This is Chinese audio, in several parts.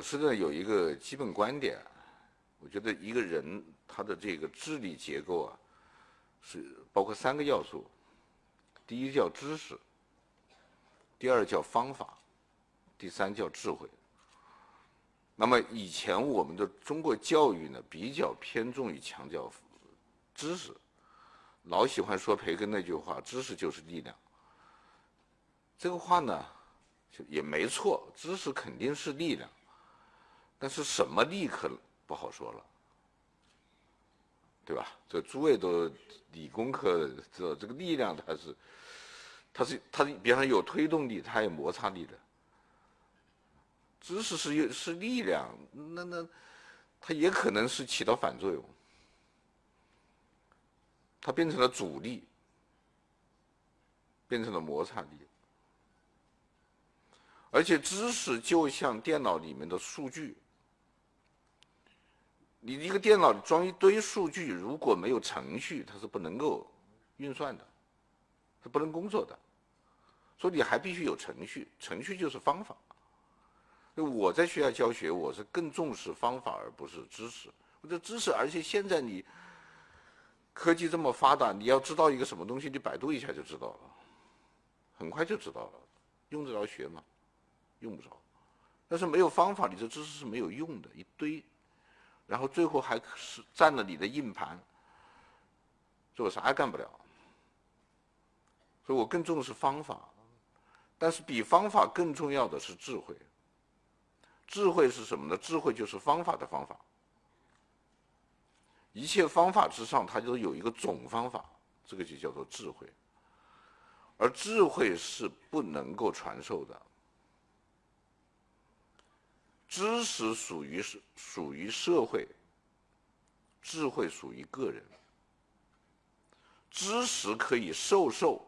我是呢有一个基本观点，我觉得一个人他的这个智力结构啊，是包括三个要素，第一叫知识，第二叫方法，第三叫智慧。那么以前我们的中国教育呢，比较偏重于强调知识，老喜欢说培根那句话：“知识就是力量。”这个话呢，就也没错，知识肯定是力量，但是什么力可不好说了，对吧？这诸位都理工科知道，这个力量它是，它是它，比方说有推动力，它有摩擦力的。知识是是力量，那那，它也可能是起到反作用，它变成了阻力，变成了摩擦力，而且知识就像电脑里面的数据，你一个电脑装一堆数据，如果没有程序，它是不能够运算的，是不能工作的，所以你还必须有程序，程序就是方法。我在学校教学，我是更重视方法而不是知识。我这知识，而且现在你科技这么发达，你要知道一个什么东西，你百度一下就知道了，很快就知道了。用得着学吗？用不着。但是没有方法，你这知识是没有用的，一堆，然后最后还是占了你的硬盘，最后啥也干不了。所以我更重视方法，但是比方法更重要的是智慧。智慧是什么呢？智慧就是方法的方法。一切方法之上，它就有一个总方法，这个就叫做智慧。而智慧是不能够传授的。知识属于是属于社会，智慧属于个人。知识可以授受，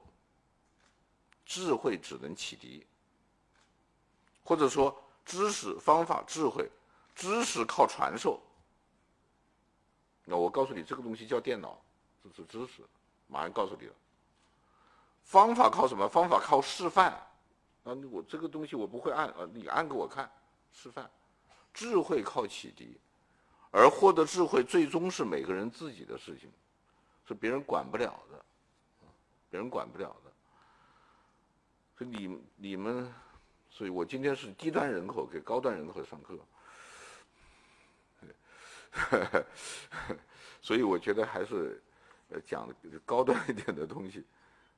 智慧只能启迪，或者说。知识、方法、智慧，知识靠传授。那我告诉你，这个东西叫电脑，这是知识，马上告诉你了。方法靠什么？方法靠示范。啊，我这个东西我不会按，啊，你按给我看，示范。智慧靠启迪，而获得智慧最终是每个人自己的事情，是别人管不了的，别人管不了的。所以你你们。所以我今天是低端人口给高端人口上课，所以我觉得还是呃讲高端一点的东西，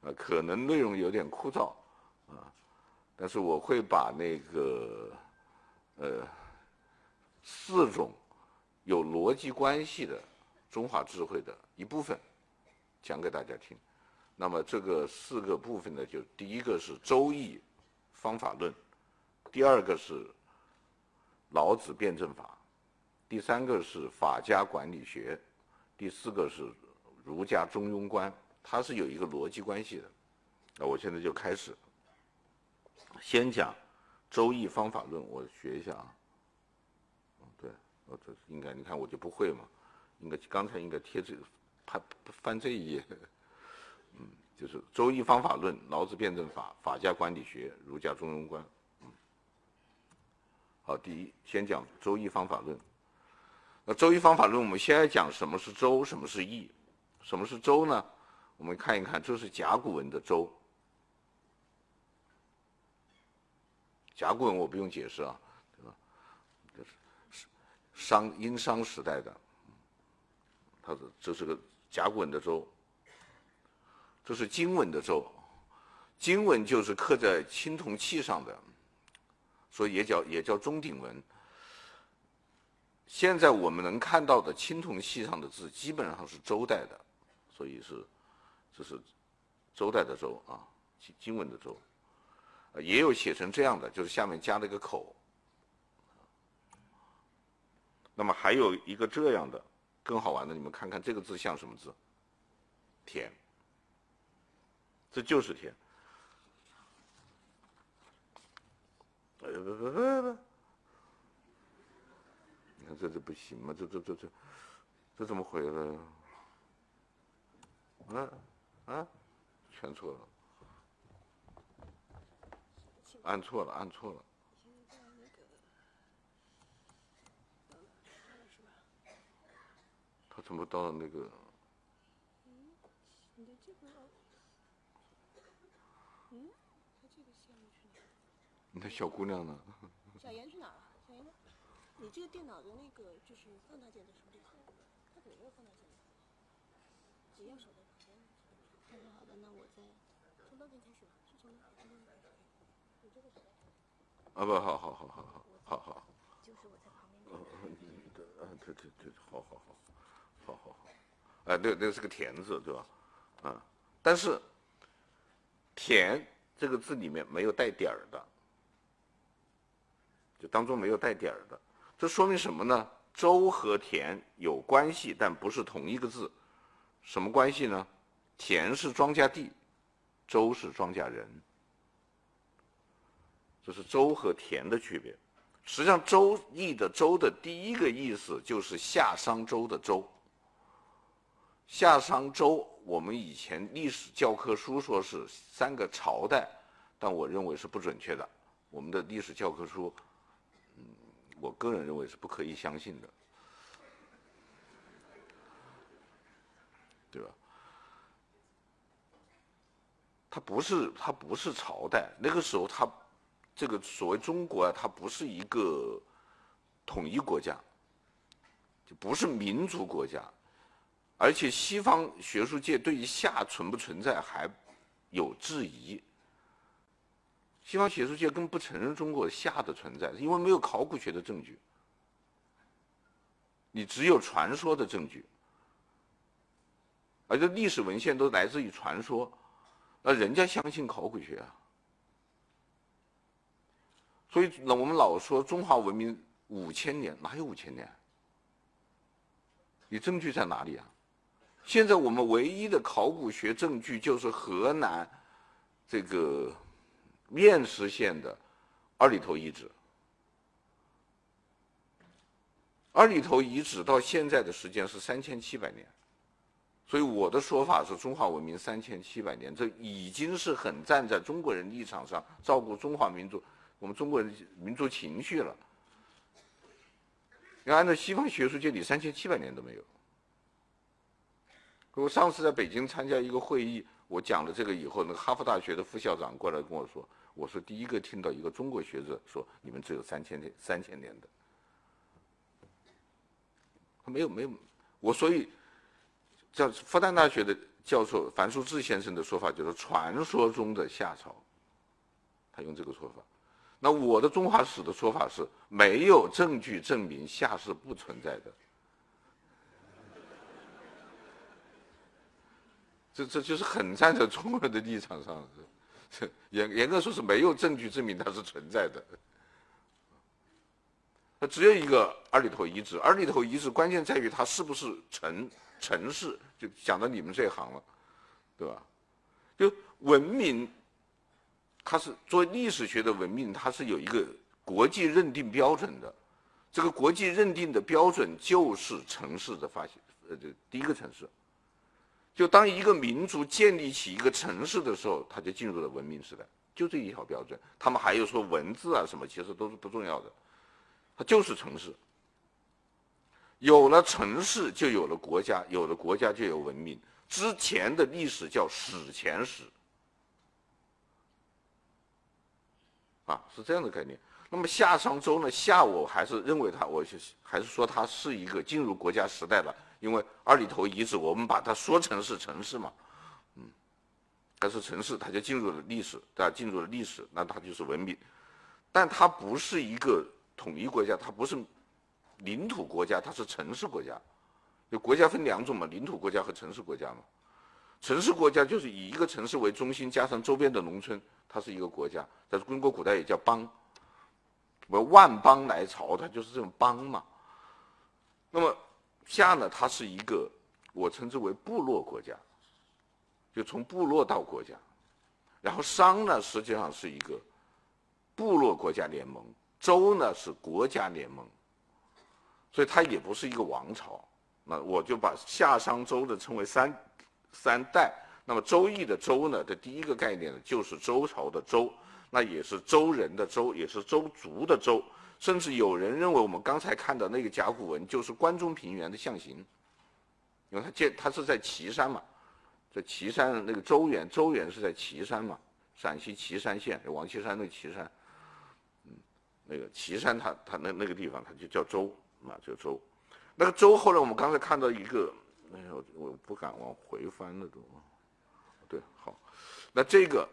啊，可能内容有点枯燥啊，但是我会把那个呃四种有逻辑关系的中华智慧的一部分讲给大家听。那么这个四个部分呢，就第一个是《周易》方法论。第二个是老子辩证法，第三个是法家管理学，第四个是儒家中庸观，它是有一个逻辑关系的。那我现在就开始，先讲《周易》方法论，我学一下啊。嗯，对，我这应该你看我就不会嘛，应该刚才应该贴这个，翻翻这一页，嗯，就是《周易》方法论、老子辩证法、法家管理学、儒家中庸观。嗯好，第一，先讲《周易》方法论。那《周易》方法论，我们先来讲什么是周，什么是易。什么是周呢？我们看一看，这是甲骨文的周。甲骨文我不用解释啊，商殷商时代的，它是这是个甲骨文的周。这是金文的周，金文就是刻在青铜器上的。所以也叫也叫钟鼎文。现在我们能看到的青铜器上的字，基本上是周代的，所以是这是周代的周啊，金文的周。也有写成这样的，就是下面加了一个口。那么还有一个这样的，更好玩的，你们看看这个字像什么字？田。这就是田。哎，不不不不！你看这这不行吗？这这这这，这怎么回来？啊啊，全错了，按错了，按错了。怎么到了那个？嗯，你的这个，嗯，他这个线路去哪？你的小姑娘呢？小严去哪了？小严呢？你这个电脑的那个就是放大键在什么地方？它有没有放大键？只要手的旁边。好的好的，那我再从那边开始吧，是从那边开始。你这个是？啊不，好好好好好好好。就是我在旁边。嗯嗯，对，啊对对对，好好好。好好好，哎，那那是个田字，对吧？啊，但是“田”这个字里面没有带点儿的，就当中没有带点儿的，这说明什么呢？周和田有关系，但不是同一个字。什么关系呢？田是庄稼地，周是庄稼人，这是周和田的区别。实际上，《周易》的“周”的第一个意思就是夏商周的“周”。夏商周，我们以前历史教科书说是三个朝代，但我认为是不准确的。我们的历史教科书，嗯，我个人认为是不可以相信的，对吧？它不是，它不是朝代。那个时候，它这个所谓中国啊，它不是一个统一国家，就不是民族国家。而且西方学术界对于夏存不存在还有质疑。西方学术界更不承认中国夏的存在，因为没有考古学的证据，你只有传说的证据，而且历史文献都来自于传说，那人家相信考古学啊。所以那我们老说中华文明五千年，哪有五千年？你证据在哪里啊？现在我们唯一的考古学证据就是河南这个偃师县的二里头遗址。二里头遗址到现在的时间是三千七百年，所以我的说法是中华文明三千七百年，这已经是很站在中国人立场上照顾中华民族，我们中国人民族情绪了。要按照西方学术界里三千七百年都没有。我上次在北京参加一个会议，我讲了这个以后，那个哈佛大学的副校长过来跟我说，我是第一个听到一个中国学者说你们只有三千年三千年的，他没有没有，我所以，叫复旦大学的教授樊叔志先生的说法就是传说中的夏朝，他用这个说法，那我的中华史的说法是没有证据证明夏是不存在的。这这就是很站在中国人的立场上，是严严格说是没有证据证明它是存在的。它只有一个二里头遗址，二里头遗址关键在于它是不是城城市，就讲到你们这一行了，对吧？就文明，它是作为历史学的文明，它是有一个国际认定标准的，这个国际认定的标准就是城市的发现，呃，这第一个城市。就当一个民族建立起一个城市的时候，他就进入了文明时代，就这一条标准。他们还有说文字啊什么，其实都是不重要的，它就是城市。有了城市，就有了国家，有了国家就有文明。之前的历史叫史前史，啊，是这样的概念。那么夏商周呢？夏我还是认为它，我还是说它是一个进入国家时代了。因为二里头遗址，我们把它说成是城市嘛，嗯，它是城市，它就进入了历史，对吧？进入了历史，那它就是文明，但它不是一个统一国家，它不是领土国家，它是城市国家。就国家分两种嘛，领土国家和城市国家嘛。城市国家就是以一个城市为中心，加上周边的农村，它是一个国家。在中国古代也叫邦，我万邦来朝，它就是这种邦嘛。那么。夏呢，它是一个我称之为部落国家，就从部落到国家，然后商呢实际上是一个部落国家联盟，周呢是国家联盟，所以它也不是一个王朝。那我就把夏商周的称为三三代。那么《周易》的周呢的第一个概念呢就是周朝的周，那也是周人的周，也是周族的周。甚至有人认为，我们刚才看到那个甲骨文就是关中平原的象形，因为他建他是在岐山嘛，在岐山那个周原，周原是在岐山嘛，陕西岐山县王岐山那个岐山，嗯，那个岐山它它那那个地方它就叫周啊，叫周。那个周后来我们刚才看到一个，哎呀，我不敢往回翻了都。对，好，那这个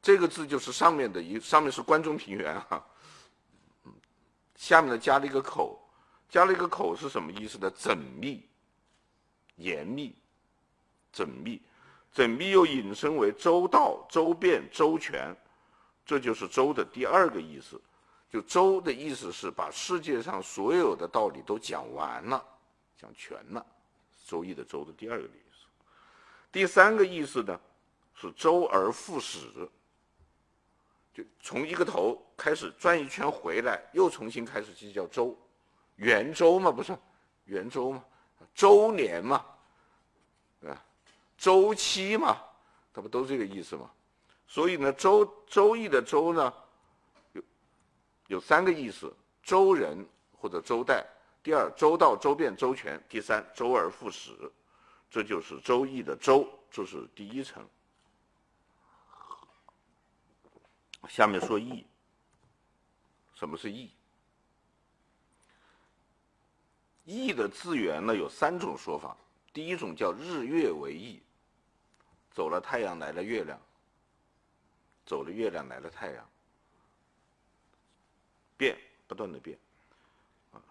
这个字就是上面的一上面是关中平原哈，下面呢加了一个口，加了一个口是什么意思呢？缜密、严密、缜密，缜密又引申为周到、周遍、周全，这就是周的第二个意思。就周的意思是把世界上所有的道理都讲完了，讲全了，周易的周的第二个意思。第三个意思呢，是周而复始，就从一个头开始转一圈回来，又重新开始，就叫周，圆周嘛，不是，圆周嘛，周年嘛，啊，周期嘛，它不都这个意思吗？所以呢，周周易的周呢。有有三个意思：周人或者周代；第二，周到、周遍、周全；第三，周而复始。这就是周易的周，这是第一层。下面说易，什么是易？易的字源呢，有三种说法。第一种叫日月为易，走了太阳来了月亮，走了月亮来了太阳。变，不断的变，啊，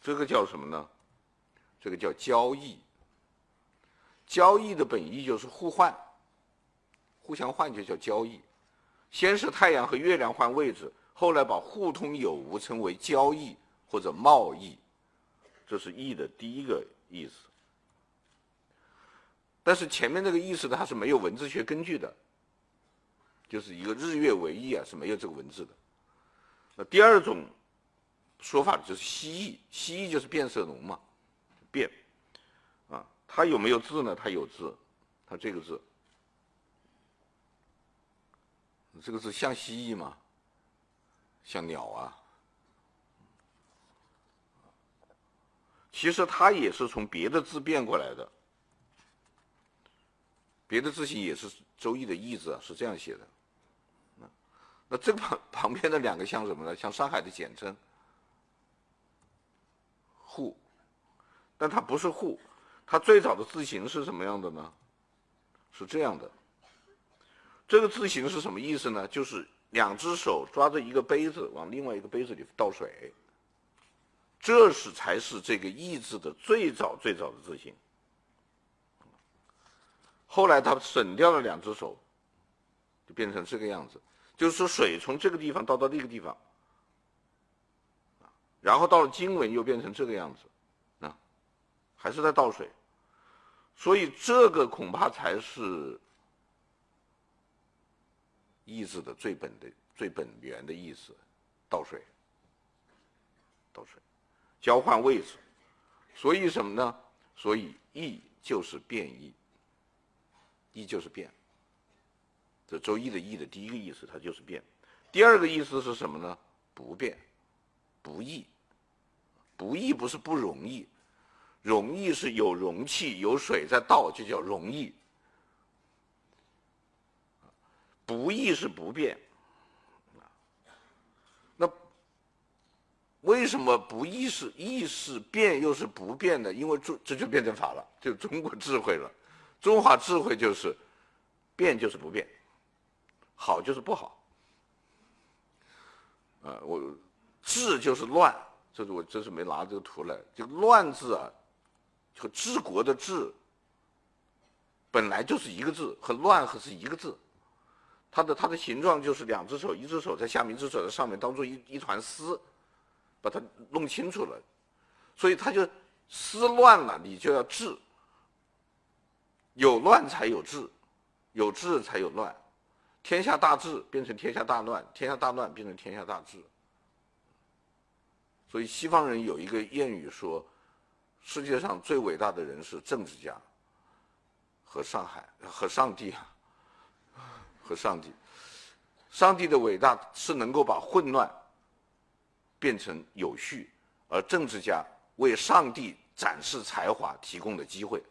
这个叫什么呢？这个叫交易。交易的本意就是互换，互相换就叫交易。先是太阳和月亮换位置，后来把互通有无称为交易或者贸易，这是易的第一个意思。但是前面那个意思它是没有文字学根据的，就是一个日月为易啊，是没有这个文字的。那第二种说法就是蜥蜴，蜥蜴就是变色龙嘛，变，啊，它有没有字呢？它有字，它这个字，这个字像蜥蜴吗？像鸟啊。其实它也是从别的字变过来的，别的字形也是《周易》的易字啊，是这样写的。那这旁旁边的两个像什么呢？像上海的简称“沪”，但它不是“沪”，它最早的字形是什么样的呢？是这样的。这个字形是什么意思呢？就是两只手抓着一个杯子，往另外一个杯子里倒水。这是才是这个“意”字的最早最早的字形。后来他省掉了两只手，就变成这个样子。就是，水从这个地方倒到那个地方，然后到了经文又变成这个样子，啊，还是在倒水，所以这个恐怕才是意志的最本的最本源的意思，倒水，倒水，交换位置，所以什么呢？所以易就是变易，易就是变。这周易的易的第一个意思，它就是变；第二个意思是什么呢？不变，不易，不易不是不容易，容易是有容器有水在倒，就叫容易。不义是不变。那为什么不义是义是变又是不变的？因为这这就变成法了，就中国智慧了，中华智慧就是变就是不变。好就是不好，啊，我治就是乱，这是我这是没拿这个图来，这个乱字啊，和治国的治，本来就是一个字，和乱和是一个字，它的它的形状就是两只手，一只手在下面，一只手在上面，当做一一团丝，把它弄清楚了，所以它就丝乱了，你就要治，有乱才有治，有治才有乱。天下大治变成天下大乱，天下大乱变成天下大治。所以西方人有一个谚语说，世界上最伟大的人是政治家和上海和上帝啊，和上帝。上帝的伟大是能够把混乱变成有序，而政治家为上帝展示才华提供的机会。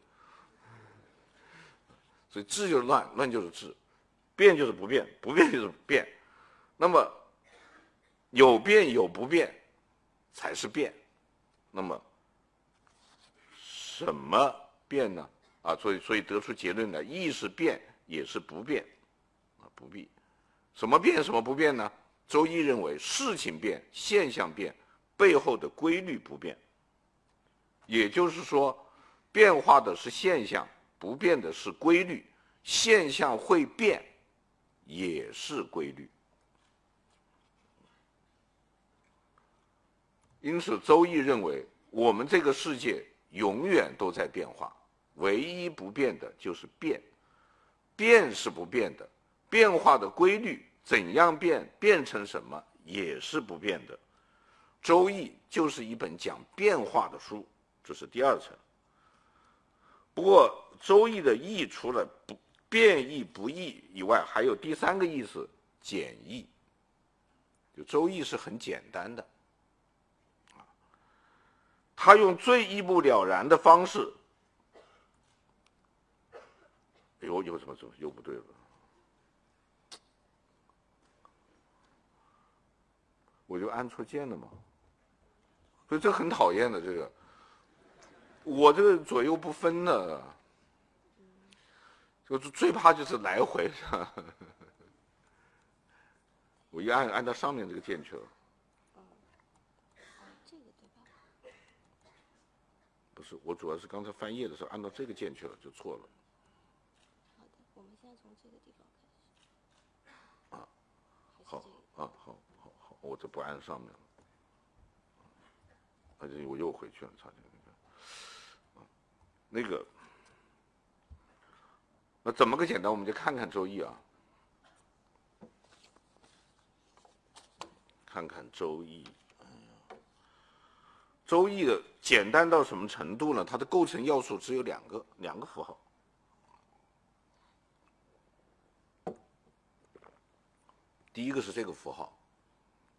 所以治就是乱，乱就是治，变就是不变，不变就是变。那么有变有不变才是变。那么什么变呢？啊，所以所以得出结论来，意是变也是不变，不必。什么变什么不变呢？周易认为事情变，现象变，背后的规律不变。也就是说，变化的是现象。不变的是规律，现象会变，也是规律。因此，周易认为，我们这个世界永远都在变化，唯一不变的就是变。变是不变的，变化的规律怎样变，变成什么，也是不变的。周易就是一本讲变化的书，这是第二层。不过，周易的易除了不变易不易以外，还有第三个意思，简易。就周易是很简单的，啊，他用最一目了然的方式。哎呦，又怎么走？又不对了。我就按错键了嘛。所以这很讨厌的这个。我这个左右不分的，就是最怕就是来回，我一按按到上面这个键去了。不是，我主要是刚才翻页的时候按到这个键去了，就错了。好的，我们现在从这个地方开始。啊，好，啊，好，我这不按上面了，而且我又回去了，差点。那个，那个，那怎么个简单？我们就看看《周易》啊，看看《周易》。《周易》的简单到什么程度呢？它的构成要素只有两个，两个符号。第一个是这个符号，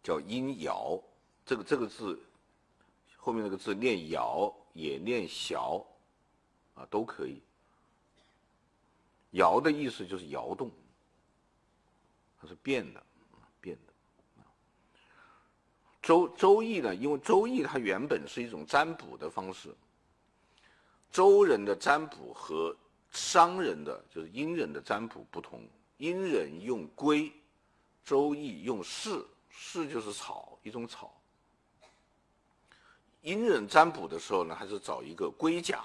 叫殷爻，这个这个字后面那个字念爻，也念小。啊，都可以。爻的意思就是摇动，它是变的，变的。周周易呢，因为周易它原本是一种占卜的方式。周人的占卜和商人的，就是殷人的占卜不同。殷人用龟，周易用蓍，蓍就是草，一种草。殷人占卜的时候呢，还是找一个龟甲。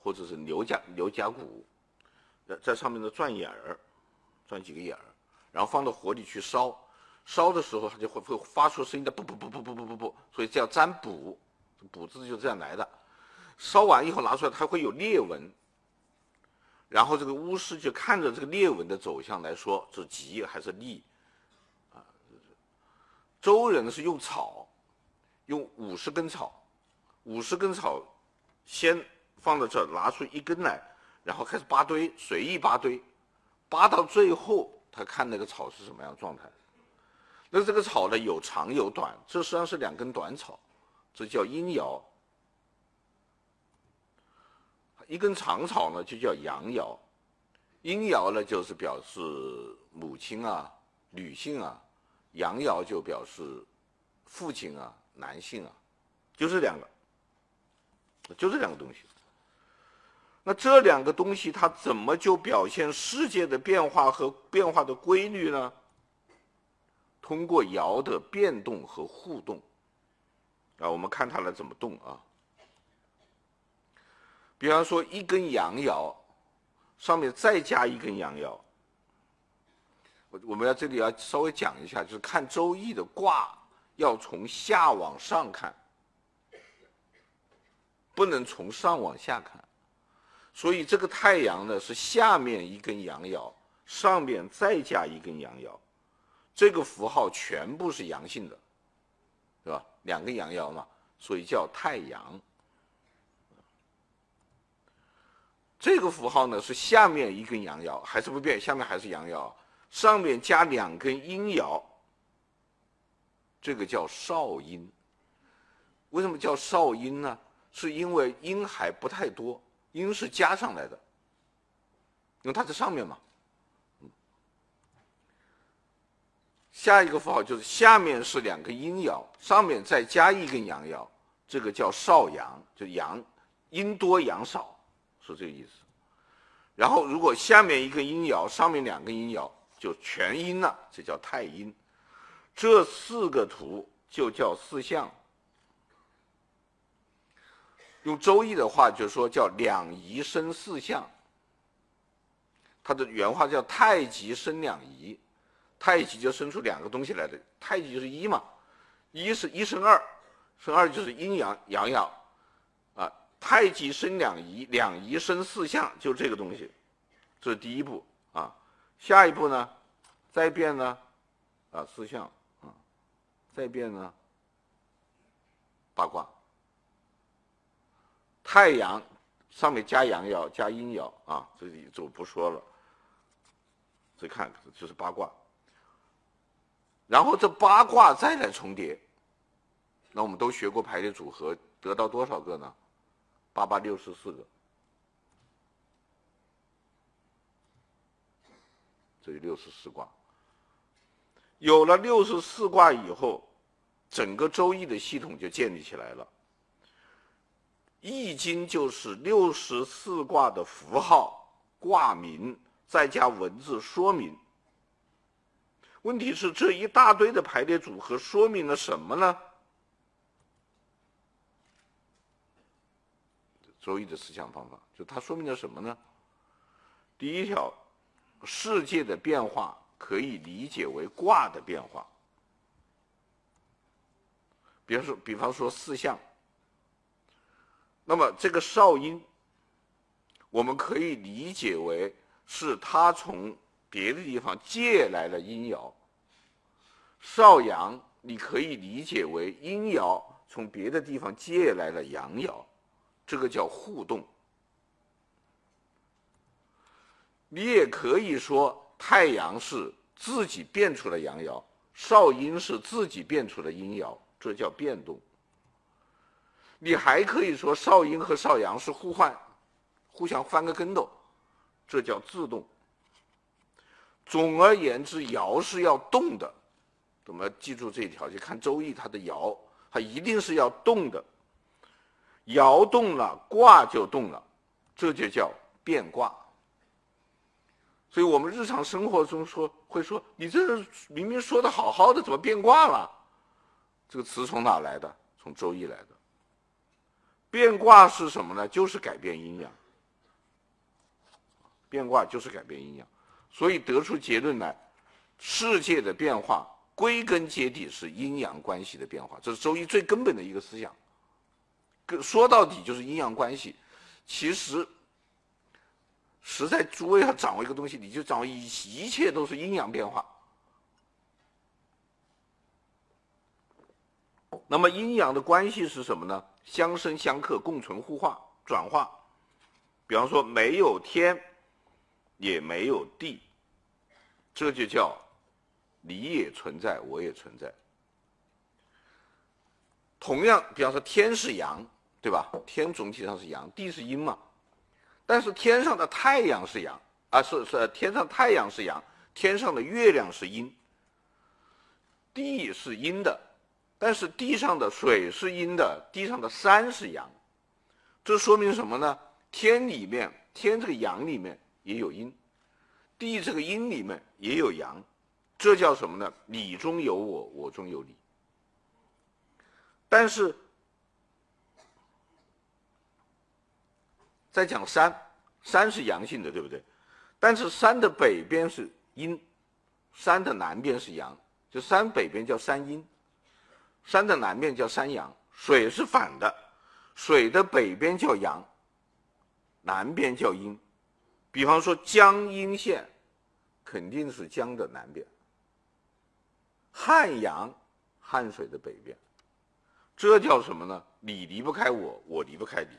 或者是牛甲牛甲骨，在在上面的钻眼儿，钻几个眼儿，然后放到火里去烧，烧的时候它就会会发出声音的，不不不不不不不不，所以叫占卜，卜字就这样来的。烧完以后拿出来，它会有裂纹，然后这个巫师就看着这个裂纹的走向来说，是吉还是利，周人是用草，用五十根草，五十根草，先。放到这，拿出一根来，然后开始扒堆，随意扒堆，扒到最后，他看那个草是什么样状态。那这个草呢，有长有短，这实际上是两根短草，这叫阴爻。一根长草呢，就叫阳爻。阴爻呢，就是表示母亲啊、女性啊；阳爻就表示父亲啊、男性啊，就这两个，就这两个东西。那这两个东西，它怎么就表现世界的变化和变化的规律呢？通过爻的变动和互动，啊，我们看它来怎么动啊。比方说，一根阳爻，上面再加一根阳爻。我们要这里要稍微讲一下，就是看周易的卦要从下往上看，不能从上往下看。所以这个太阳呢，是下面一根阳爻，上面再加一根阳爻，这个符号全部是阳性的，是吧？两根阳爻嘛，所以叫太阳。这个符号呢，是下面一根阳爻，还是不变，下面还是阳爻，上面加两根阴爻，这个叫少阴。为什么叫少阴呢？是因为阴还不太多，阴是加上来的，因为它在上面嘛。下一个符号就是下面是两个阴爻，上面再加一根阳爻，这个叫少阳，就阳阴多阳少，是这个意思。然后如果下面一个阴爻，上面两个阴爻，就全阴了，这叫太阴。这四个图就叫四象。用周易的话就说叫两仪生四象。它的原话叫太极生两仪。太极就生出两个东西来的，太极就是一嘛，一是一生二，生二就是阴阳阳爻，啊，太极生两仪，两仪生四象，就这个东西，这是第一步。下一步呢，再变呢，啊，四象啊，再变呢，八卦。太阳上面加阳爻加阴爻啊，这里就不说了。再看就是八卦。然后这八卦再来重叠，那我们都学过排列组合，得到多少个呢？八八六十四个。这是六十四卦。有了六十四卦以后，整个周易的系统就建立起来了。易经就是六十四卦的符号、卦名，再加文字说明。问题是这一大堆的排列组合说明了什么呢？周易的思想方法，就它说明了什么呢？第一条，世界的变化可以理解为卦的变化。比方说，比方说四象，那么这个少阴，我们可以理解为是它从。别的地方借来了阴爻，少阳你可以理解为阴爻从别的地方借来了阳爻，这个叫互动。你也可以说太阳是自己变出了阳爻，少阴是自己变出了阴爻，这叫变动。你还可以说少阴和少阳是互换，互相翻个跟斗，这叫自动。总而言之，爻是要动的，我们记住这一条。就看《周易》，它的爻，它一定是要动的。爻动了，卦就动了，这就叫变卦。所以我们日常生活中说，会说你这明明说的好好的，怎么变卦了？这个词从哪来的？从《周易》来的。变卦是什么呢？就是改变阴阳。变卦就是改变阴阳。所以得出结论来，世界的变化归根结底是阴阳关系的变化，这是周易最根本的一个思想。说到底就是阴阳关系。其实，实在诸位要掌握一个东西，你就掌握一一切都是阴阳变化。那么阴阳的关系是什么呢？相生相克，共存互化转化。比方说，没有天。也没有地，这就叫你也存在，我也存在。同样，比方说天是阳，对吧？天总体上是阳，地是阴嘛。但是天上的太阳是阳，啊，是是天上太阳是阳，天上的月亮是阴。地是阴的，但是地上的水是阴的，地上的山是阳。这说明什么呢？天里面，天这个阳里面。也有阴，地这个阴里面也有阳，这叫什么呢？你中有我，我中有你。但是，在讲山，山是阳性的，对不对？但是山的北边是阴，山的南边是阳，就山北边叫山阴，山的南边叫山阳。水是反的，水的北边叫阳，南边叫阴。比方说江阴线，肯定是江的南边。汉阳，汉水的北边。这叫什么呢？你离不开我，我离不开你。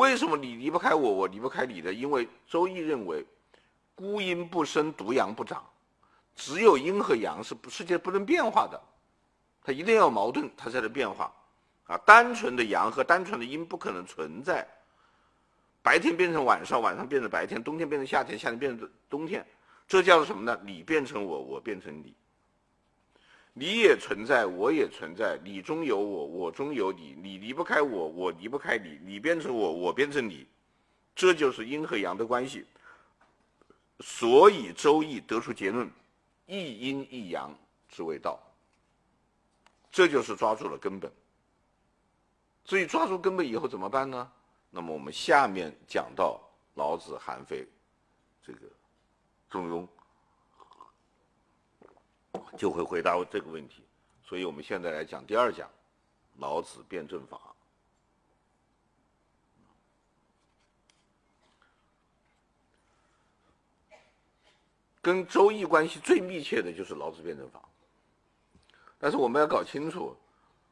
为什么你离不开我，我离不开你呢？因为周易认为，孤阴不生，独阳不长。只有阴和阳是不世界不能变化的，它一定要矛盾，它才能变化。啊，单纯的阳和单纯的阴不可能存在。白天变成晚上，晚上变成白天，冬天变成夏天，夏天变成冬天，这叫做什么呢？你变成我，我变成你。你也存在，我也存在，你中有我，我中有你，你离不开我，我离不开你，你变成我，我变成你，这就是阴和阳的关系。所以《周易》得出结论：一阴一阳之谓道。这就是抓住了根本。所以抓住根本以后怎么办呢？那么我们下面讲到老子、韩非，这个中庸。就会回答这个问题，所以我们现在来讲第二讲，老子辩证法。跟周易关系最密切的就是老子辩证法。但是我们要搞清楚，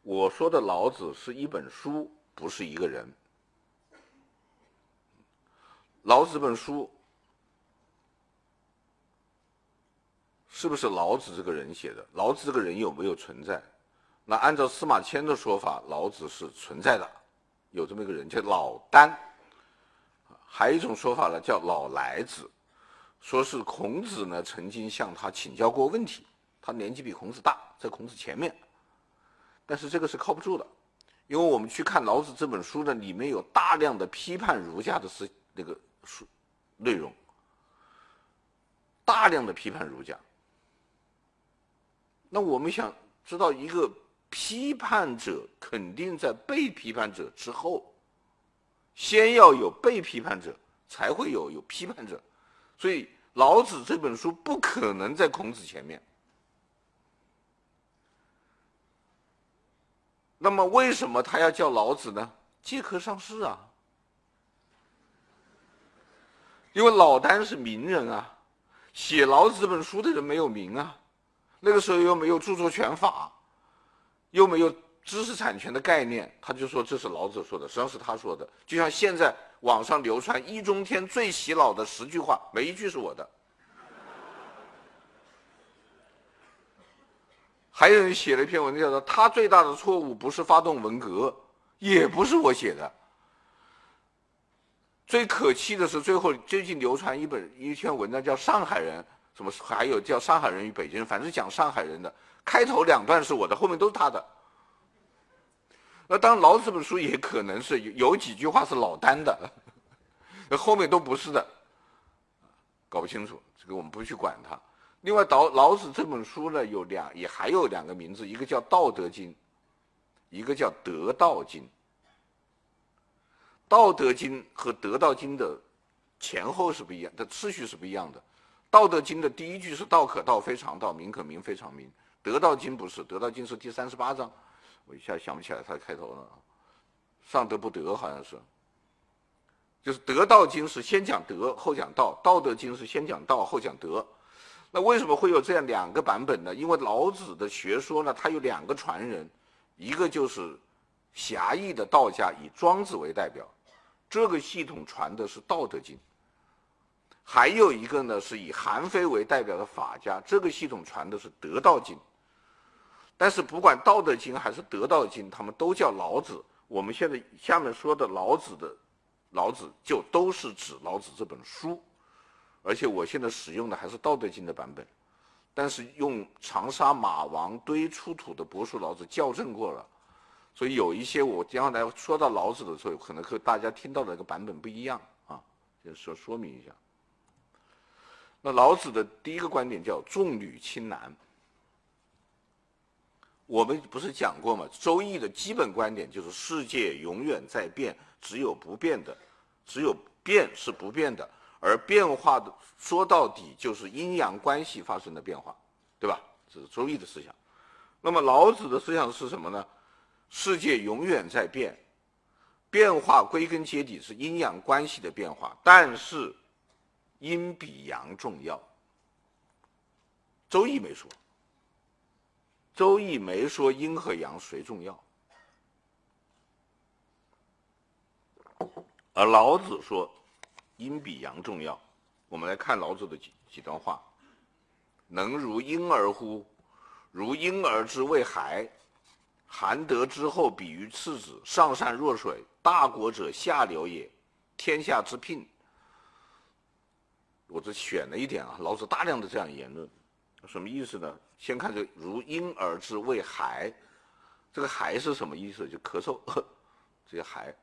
我说的老子是一本书，不是一个人。老子这本书。是不是老子这个人写的？老子这个人有没有存在？那按照司马迁的说法，老子是存在的，有这么一个人叫老聃。还有一种说法呢，叫老来子，说是孔子呢曾经向他请教过问题，他年纪比孔子大，在孔子前面。但是这个是靠不住的，因为我们去看老子这本书呢，里面有大量的批判儒家的思那个书内容，大量的批判儒家。那我们想知道，一个批判者肯定在被批判者之后，先要有被批判者，才会有有批判者，所以老子这本书不可能在孔子前面。那么为什么他要叫老子呢？借壳上市啊，因为老丹是名人啊，写老子这本书的人没有名啊。那个时候又没有著作权法，又没有知识产权的概念，他就说这是老子说的，实际上是他说的。就像现在网上流传易中天最洗脑的十句话，每一句是我的。还有人写了一篇文章，叫做“他最大的错误不是发动文革，也不是我写的”。最可气的是，最后最近流传一本一篇文章，叫《上海人》。什么还有叫上海人与北京人，反正讲上海人的，开头两段是我的，后面都是他的。那当然，老子这本书也可能是有有几句话是老聃的，那后面都不是的，搞不清楚，这个我们不去管它。另外，老老子这本书呢，有两也还有两个名字，一个叫《道德经》，一个叫《得道经》。《道德经》和《得道经》的前后是不一样的，次序是不一样的。《道德经》的第一句是“道可道，非常道；名可名，非常名”。《得道经》不是，《得道经》是第三十八章，我一下想不起来它的开头了。上德不德，好像是。就是《得道经》是先讲德后讲道，《道德经》是先讲道后讲德。那为什么会有这样两个版本呢？因为老子的学说呢，他有两个传人，一个就是狭义的道家，以庄子为代表，这个系统传的是《道德经》。还有一个呢，是以韩非为代表的法家，这个系统传的是《得道经》。但是不管《道德经》还是《得道经》，他们都叫老子。我们现在下面说的老子的老子，就都是指老子这本书。而且我现在使用的还是《道德经》的版本，但是用长沙马王堆出土的帛书老子校正过了，所以有一些我将来说到老子的时候，可能和大家听到的那个版本不一样啊，就说说明一下。那老子的第一个观点叫重女轻男。我们不是讲过吗？《周易》的基本观点就是世界永远在变，只有不变的，只有变是不变的，而变化的说到底就是阴阳关系发生的变化，对吧？这是《周易》的思想。那么老子的思想是什么呢？世界永远在变，变化归根结底是阴阳关系的变化，但是。阴比阳重要，《周易》没说，《周易》没说阴和阳谁重要，而老子说阴比阳重要。我们来看老子的几几段话：“能如婴儿乎？如婴儿之未孩，含德之后，比于赤子，上善若水，大国者下流也，天下之聘。我只选了一点啊，老子大量的这样言论，什么意思呢？先看这，如婴儿之未孩，这个孩是什么意思？就咳嗽，这些孩，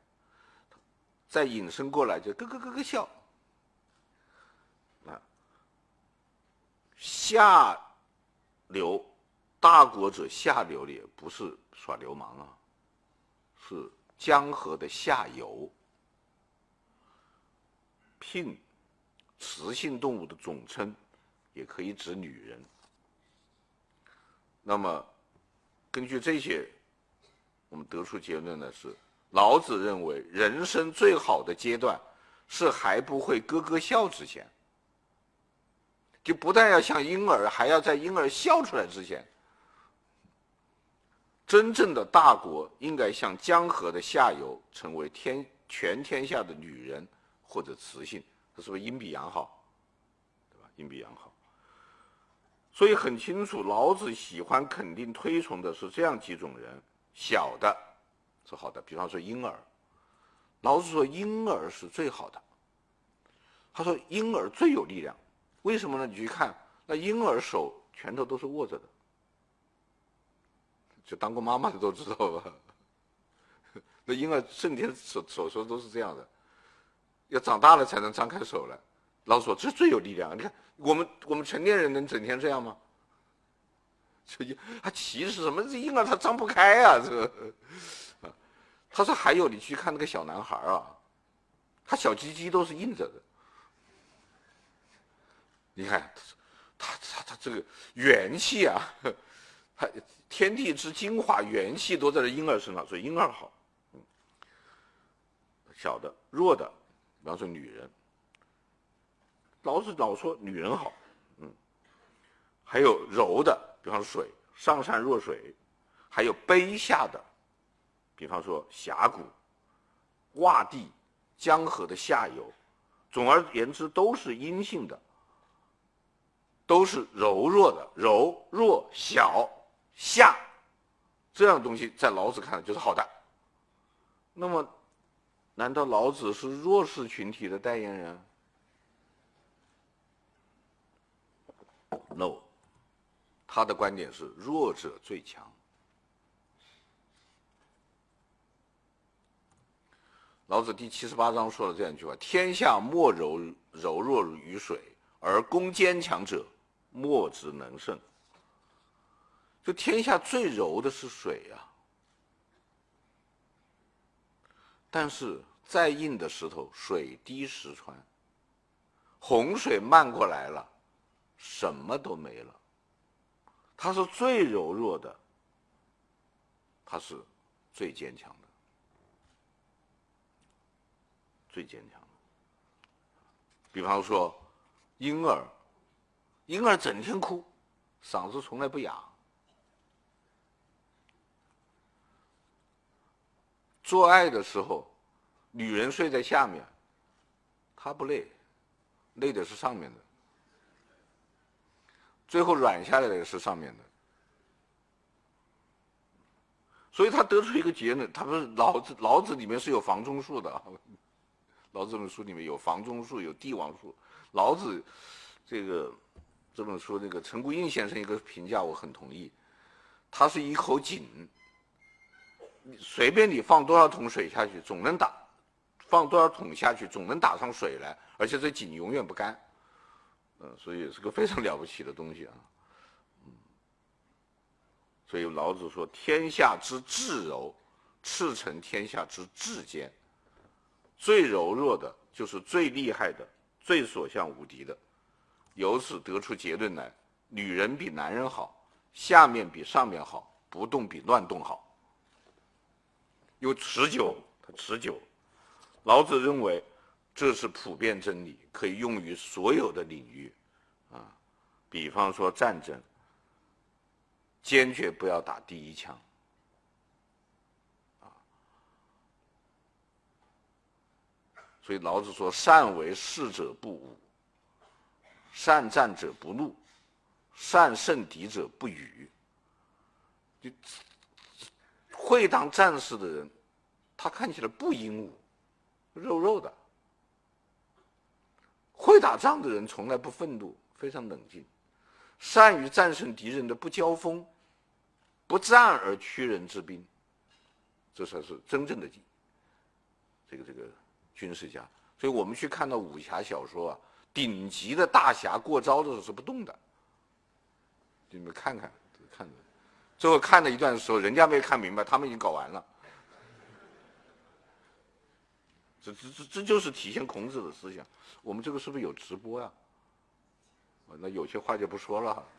再引申过来就咯咯咯咯笑，啊，下流，大国者下流也，不是耍流氓啊，是江河的下游，聘。雌性动物的总称，也可以指女人。那么，根据这些，我们得出结论呢是：老子认为人生最好的阶段，是还不会咯咯笑之前。就不但要像婴儿，还要在婴儿笑出来之前。真正的大国应该像江河的下游，成为天全天下的女人或者雌性。这是不是阴比阳好？对吧？阴比阳好。所以很清楚，老子喜欢、肯定、推崇的是这样几种人：小的是好的，比方说婴儿。老子说婴儿是最好的。他说婴儿最有力量，为什么呢？你去看那婴儿手拳头都是握着的，就当过妈妈的都知道吧？那婴儿整天手手手都是这样的。要长大了才能张开手来，老师说这最有力量。你看我们我们成年人能整天这样吗？这他其实什么？这婴儿他张不开啊，这个。他说还有，你去看那个小男孩啊，他小鸡鸡都是硬着的。你看他他他这个元气啊，他天地之精华元气都在这婴儿身上，所以婴儿好。小的弱的。比方说女人，老子老说女人好，嗯，还有柔的，比方说水，上善若水，还有卑下的，比方说峡谷、洼地、江河的下游，总而言之都是阴性的，都是柔弱的，柔弱小下，这样东西在老子看来就是好的。那么。难道老子是弱势群体的代言人？No，他的观点是弱者最强。老子第七十八章说了这样一句话：“天下莫柔柔弱于水，而攻坚强者，莫之能胜。”就天下最柔的是水呀、啊。但是再硬的石头，水滴石穿。洪水漫过来了，什么都没了。它是最柔弱的，它是最坚强的，最坚强的。比方说，婴儿，婴儿整天哭，嗓子从来不哑。做爱的时候，女人睡在下面，他不累，累的是上面的。最后软下来的是上面的，所以他得出一个结论：他不是老子，老子里面是有房中术的，老子这本书里面有房中术，有帝王术。老子这个这本书，那个陈孤应先生一个评价我很同意，他是一口井。随便你放多少桶水下去，总能打；放多少桶下去，总能打上水来，而且这井永远不干。嗯，所以是个非常了不起的东西啊。嗯，所以老子说：“天下之至柔，赤诚天下之至坚。最柔弱的就是最厉害的，最所向无敌的。由此得出结论来：女人比男人好，下面比上面好，不动比乱动好。”又持久，它持久。老子认为这是普遍真理，可以用于所有的领域，啊，比方说战争，坚决不要打第一枪，啊，所以老子说：善为士者不武，善战者不怒，善胜敌者不语。就会当战士的人，他看起来不英武，肉肉的。会打仗的人从来不愤怒，非常冷静，善于战胜敌人的不交锋、不战而屈人之兵，这才是真正的这个这个军事家。所以我们去看到武侠小说啊，顶级的大侠过招的时候是不动的。你们看看，最后看了一段的时候，人家没看明白，他们已经搞完了。这这这这就是体现孔子的思想。我们这个是不是有直播呀？啊，那有些话就不说了。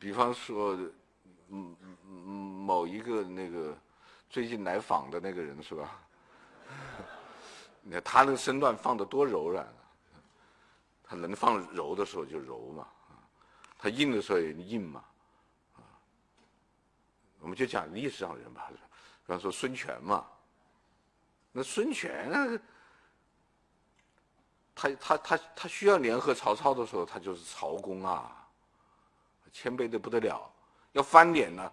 比方说，嗯嗯嗯某一个那个最近来访的那个人是吧？你看他那个身段放得多柔软啊！他能放柔的时候就柔嘛，他硬的时候也硬嘛。我们就讲历史上的人吧，比方说孙权嘛。那孙权，他他他他需要联合曹操的时候，他就是曹公啊，谦卑的不得了。要翻脸呢，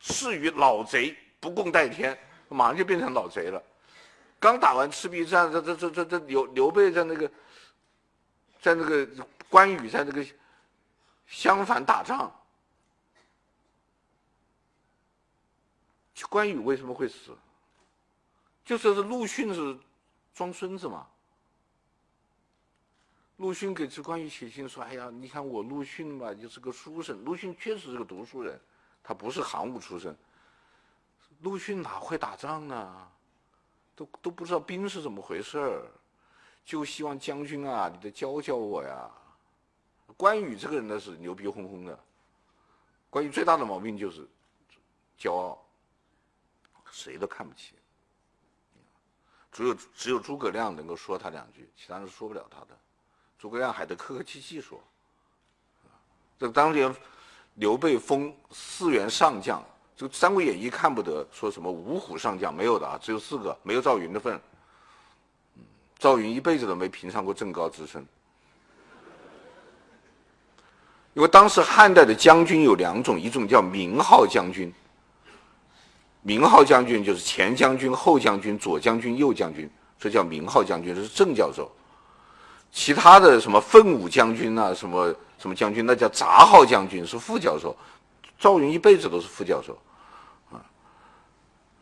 是与老贼不共戴天，马上就变成老贼了。刚打完赤壁战，这这这这这刘刘备在那个，在那个关羽在那个襄樊打仗。关羽为什么会死？就说是陆逊是装孙子嘛。陆逊给这关羽写信说：“哎呀，你看我陆逊吧，就是个书生。陆逊确实是个读书人，他不是行伍出身。陆逊哪会打仗呢？都都不知道兵是怎么回事儿就希望将军啊，你得教教我呀。”关羽这个人呢是牛逼哄哄的。关羽最大的毛病就是骄傲。谁都看不起，只有只有诸葛亮能够说他两句，其他人说不了他的。诸葛亮还得客客气气说。这当年刘备封四员上将，这个《三国演义》看不得说什么五虎上将没有的啊，只有四个，没有赵云的份。赵云一辈子都没评上过正高职称。因为当时汉代的将军有两种，一种叫名号将军。名号将军就是前将军、后将军、左将军、右将军，这叫名号将军，这是正教授。其他的什么奋武将军啊，什么什么将军，那叫杂号将军，是副教授。赵云一辈子都是副教授，啊。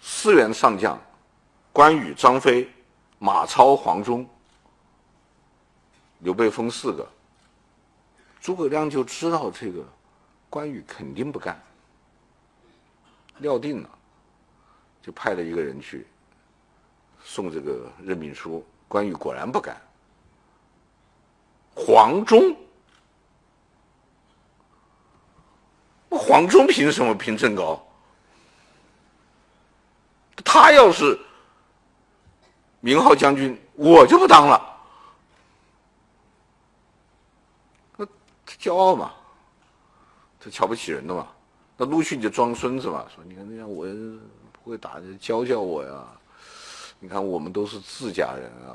四员上将，关羽、张飞、马超、黄忠，刘备封四个。诸葛亮就知道这个关羽肯定不干，料定了。就派了一个人去送这个任命书，关羽果然不干。黄忠，黄忠凭什么评正高？他要是名号将军，我就不当了。那他骄傲嘛，他瞧不起人的嘛。那陆逊就装孙子嘛，说你看，你看我不。会打教教我呀！你看我们都是自家人啊。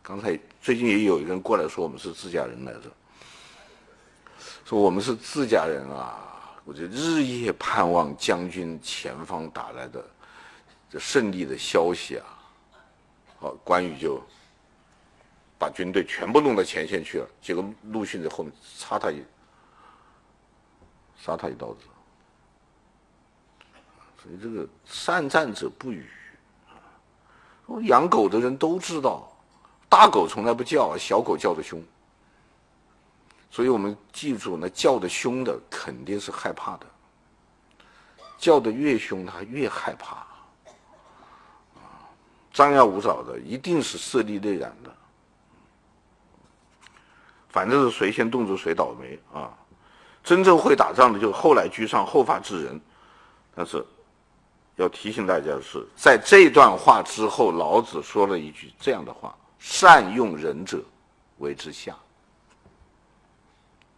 刚才最近也有一个人过来说我们是自家人来着，说我们是自家人啊！我就日夜盼望将军前方打来的这胜利的消息啊！好，关羽就把军队全部弄到前线去了，结果陆逊在后面插他一杀他一刀子。所以这个善战者不语，养狗的人都知道，大狗从来不叫，小狗叫的凶。所以我们记住，那叫的凶的肯定是害怕的，叫的越凶，他越害怕。张牙舞爪的一定是色厉内荏的，反正是谁先动手谁倒霉啊！真正会打仗的，就是后来居上、后发制人，但是。要提醒大家的是，在这段话之后，老子说了一句这样的话：“善用人者，为之下。”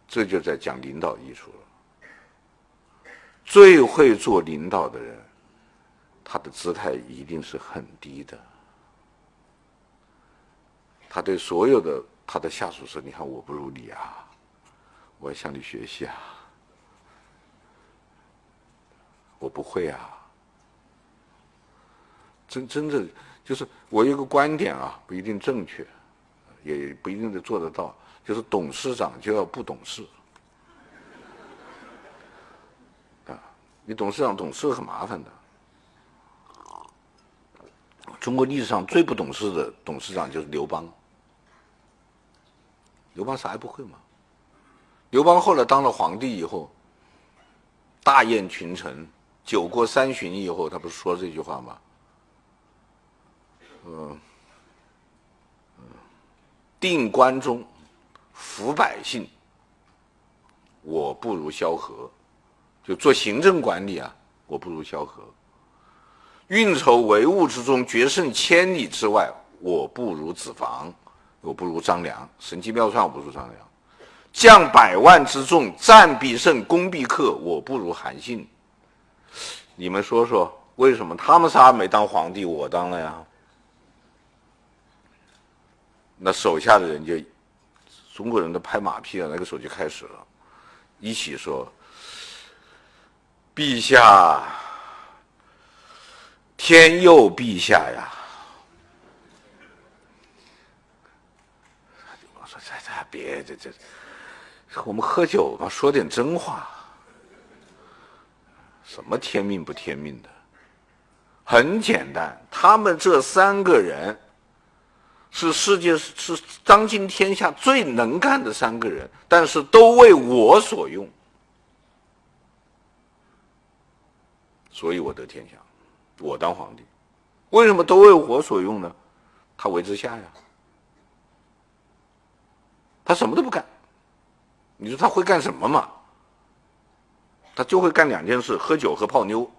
这就在讲领导艺术了。最会做领导的人，他的姿态一定是很低的。他对所有的他的下属说：“你看，我不如你啊，我要向你学习啊！我不会啊。真真的就是我有个观点啊，不一定正确，也不一定能做得到。就是董事长就要不懂事啊！你董事长懂事很麻烦的。中国历史上最不懂事的董事长就是刘邦。刘邦啥也不会嘛。刘邦后来当了皇帝以后，大宴群臣，酒过三巡以后，他不是说这句话吗？嗯，定关中，抚百姓，我不如萧何。就做行政管理啊，我不如萧何。运筹帷幄之中，决胜千里之外，我不如子房，我不如张良。神机妙算，我不如张良。将百万之众，战必胜，攻必克，我不如韩信。你们说说，为什么他们仨没当皇帝，我当了呀？那手下的人就，中国人都拍马屁了，那个时候就开始了，一起说：“陛下。”天佑陛下呀！我说：“这这别这这，我们喝酒嘛，说点真话。什么天命不天命的？很简单，他们这三个人是世界是当今天下最能干的三个人，但是都为我所用，所以我得天下。”我当皇帝，为什么都为我所用呢？他为之下呀，他什么都不干。你说他会干什么嘛？他就会干两件事：喝酒和泡妞，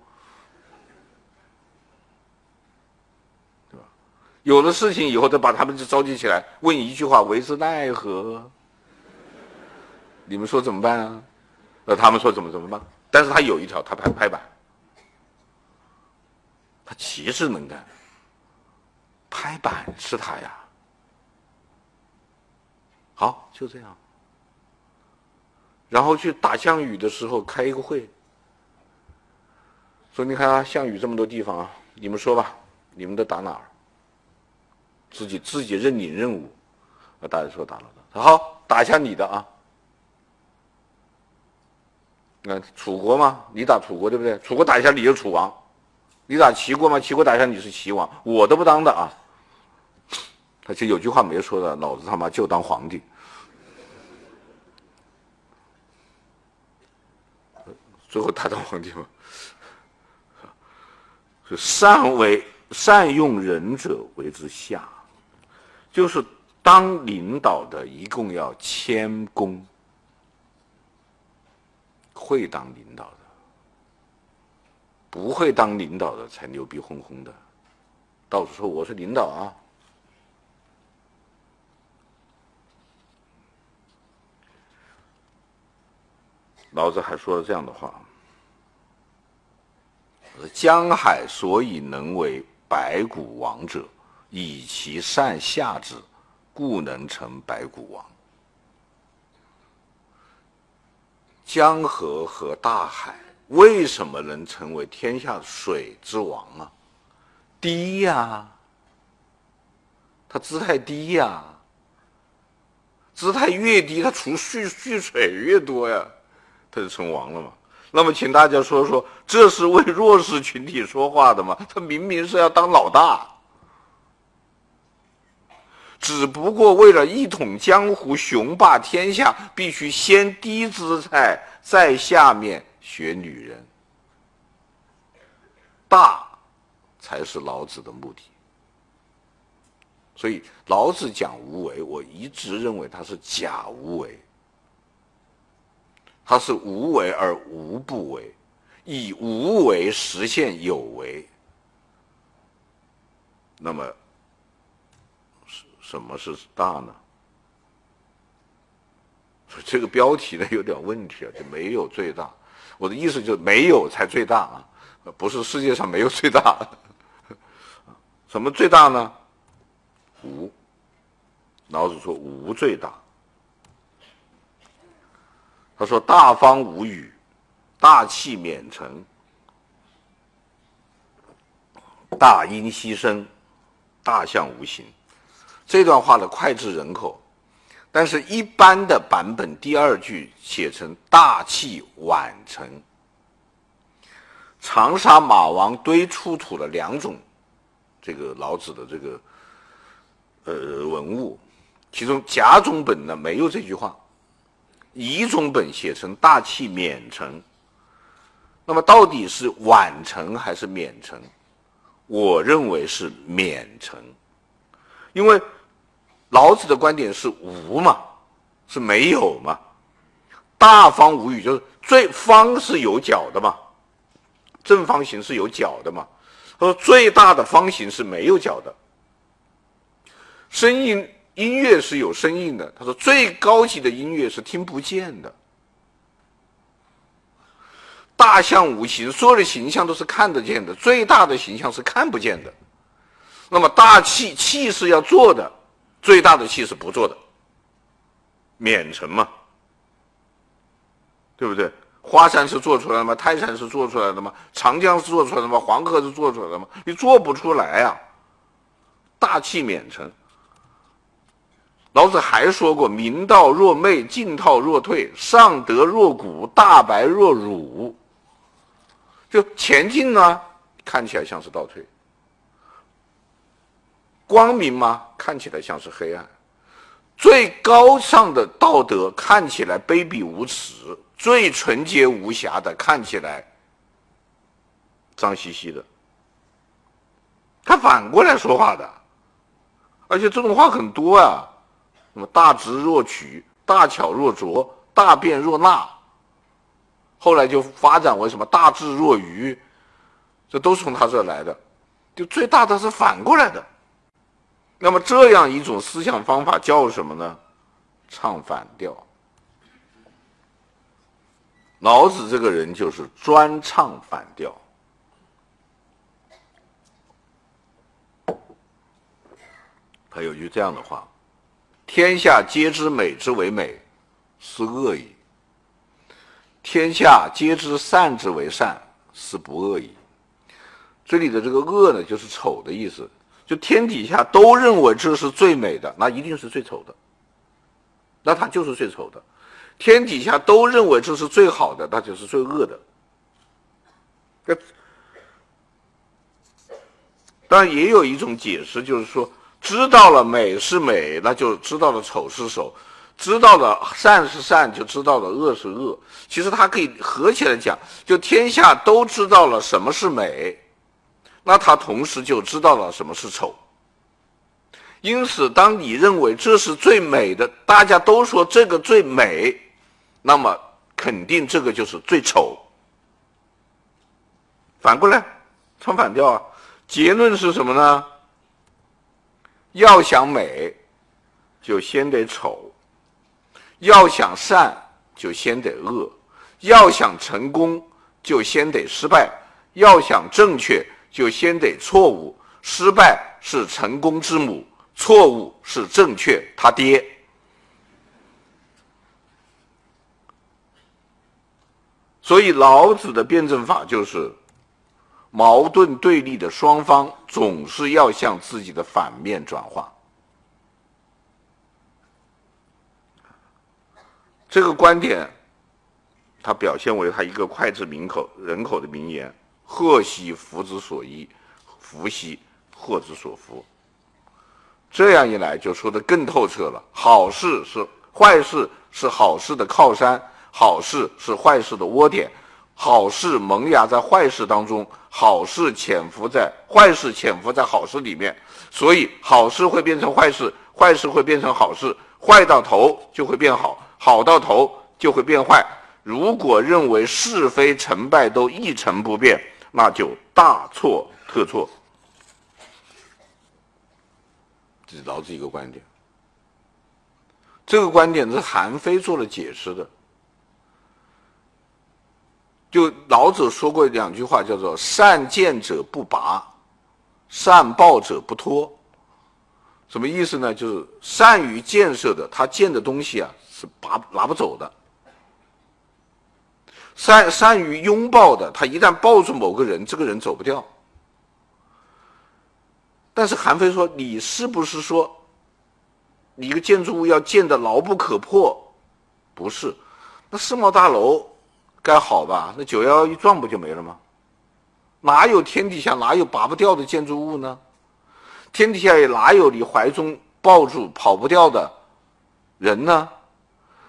对吧？有了事情以后，他把他们就召集起来，问一句话：为之奈何？你们说怎么办啊？那他们说怎么怎么办？但是他有一条，他拍拍板。他其实能干，拍板是他呀。好，就这样。然后去打项羽的时候开一个会，说：“你看啊，项羽这么多地方啊，你们说吧，你们都打哪儿？自己自己认领任务。”啊，大家说打了的，好，打一下你的啊。那楚国嘛，你打楚国对不对？楚国打一下，你就楚王。你打齐国吗？齐国打下你是齐王，我都不当的啊！他就有句话没说的，老子他妈就当皇帝。最后他当皇帝吗？是善为善用人者为之下，就是当领导的一共要谦恭，会当领导的。不会当领导的才牛逼哄哄的，到处说我是领导啊。老子还说了这样的话：江海所以能为百谷王者，以其善下之，故能成百谷王。江河和大海。为什么能成为天下水之王啊？低呀、啊，它姿态低呀、姿态越低，它储蓄蓄水越多呀，它就成王了嘛。那么，请大家说说，这是为弱势群体说话的吗？他明明是要当老大，只不过为了一统江湖、雄霸天下，必须先低姿态，在下面。学女人，大才是老子的目的。所以老子讲无为，我一直认为他是假无为，他是无为而无不为，以无为实现有为。那么，什什么是大呢？这个标题呢有点问题啊，就没有最大。我的意思就是没有才最大啊，不是世界上没有最大。什么最大呢？无。老子说无最大。他说：“大方无语，大器免成，大音希声，大象无形。”这段话的脍炙人口，但是一般的版本第二句写成“大器晚成”。长沙马王堆出土了两种这个老子的这个呃文物，其中甲种本呢没有这句话，乙种本写成“大器免成”。那么到底是晚成还是免成？我认为是免成，因为。老子的观点是无嘛，是没有嘛？大方无语就是最方是有角的嘛，正方形是有角的嘛。他说最大的方形是没有角的。声音音乐是有声音的。他说最高级的音乐是听不见的。大象无形，所有的形象都是看得见的，最大的形象是看不见的。那么大气气是要做的。最大的气是不做的，免成嘛，对不对？华山是做出来的吗？泰山是做出来的吗？长江是做出来的吗？黄河是做出来的吗？你做不出来、啊！大器免成。老子还说过：“明道若昧，进道若退，上德若谷，大白若辱。”就前进呢，看起来像是倒退。光明吗？看起来像是黑暗。最高尚的道德看起来卑鄙无耻，最纯洁无瑕的看起来脏兮兮的。他反过来说话的，而且这种话很多啊。什么大直若曲，大巧若拙，大辩若讷。后来就发展为什么大智若愚，这都是从他这来的。就最大的是反过来的。那么这样一种思想方法叫什么呢？唱反调。老子这个人就是专唱反调。他有句这样的话：“天下皆知美之为美，斯恶已；天下皆知善之为善，斯不恶已。”这里的这个“恶”呢，就是丑的意思。就天底下都认为这是最美的，那一定是最丑的。那它就是最丑的。天底下都认为这是最好的，那就是最恶的。这当然也有一种解释，就是说知道了美是美，那就知道了丑是丑；知道了善是善，就知道了恶是恶。其实它可以合起来讲，就天下都知道了什么是美。那他同时就知道了什么是丑，因此，当你认为这是最美的，大家都说这个最美，那么肯定这个就是最丑。反过来，唱反调啊！结论是什么呢？要想美，就先得丑；要想善，就先得恶；要想成功，就先得失败；要想正确。就先得错误，失败是成功之母，错误是正确他爹。所以老子的辩证法就是，矛盾对立的双方总是要向自己的反面转化。这个观点，它表现为他一个脍炙人口人口的名言。祸兮福之所依，福兮祸之所伏。这样一来，就说得更透彻了。好事是坏事，是好事的靠山；好事是坏事的窝点。好事萌芽在坏事当中，好事潜伏在坏事潜伏在好事里面。所以，好事会变成坏事，坏事会变成好事，坏到头就会变好，好到头就会变坏。如果认为是非成败都一成不变，那就大错特错，这是老子一个观点。这个观点是韩非做了解释的。就老子说过两句话，叫做“善建者不拔，善抱者不脱”。什么意思呢？就是善于建设的，他建的东西啊是拔拿不走的。善善于拥抱的，他一旦抱住某个人，这个人走不掉。但是韩非说：“你是不是说，你一个建筑物要建得牢不可破？不是，那世贸大楼该好吧？那九幺幺一撞不就没了吗？哪有天底下哪有拔不掉的建筑物呢？天底下也哪有你怀中抱住跑不掉的人呢？”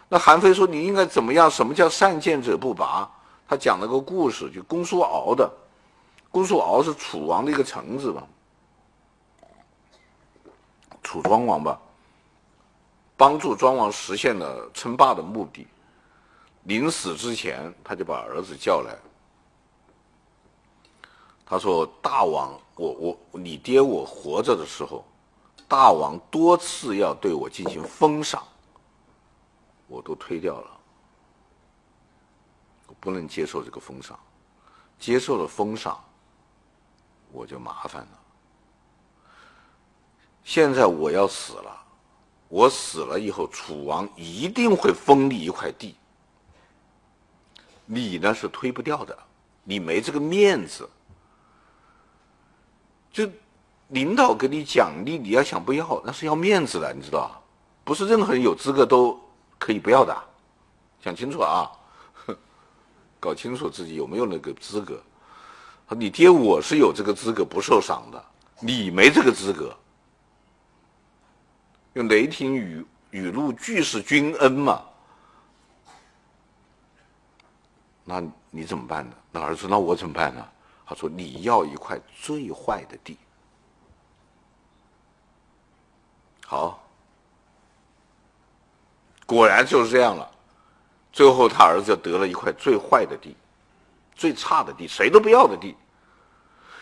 那韩非说：“你应该怎么样？什么叫善见者不拔？”他讲了个故事，就公叔敖的。公叔敖是楚王的一个臣子吧，楚庄王吧，帮助庄王实现了称霸的目的。临死之前，他就把儿子叫来，他说：“大王，我我你爹我活着的时候，大王多次要对我进行封赏。”我都推掉了，我不能接受这个封赏，接受了封赏，我就麻烦了。现在我要死了，我死了以后，楚王一定会封你一块地，你呢是推不掉的，你没这个面子。就领导给你奖励，你要想不要，那是要面子的，你知道，不是任何人有资格都。可以不要的，想清楚啊，搞清楚自己有没有那个资格。你爹我是有这个资格不受赏的，你没这个资格。用雷霆雨雨露俱是君恩嘛，那你怎么办呢？那儿子，那我怎么办呢？他说：“你要一块最坏的地。”好。果然就是这样了，最后他儿子就得了一块最坏的地，最差的地，谁都不要的地。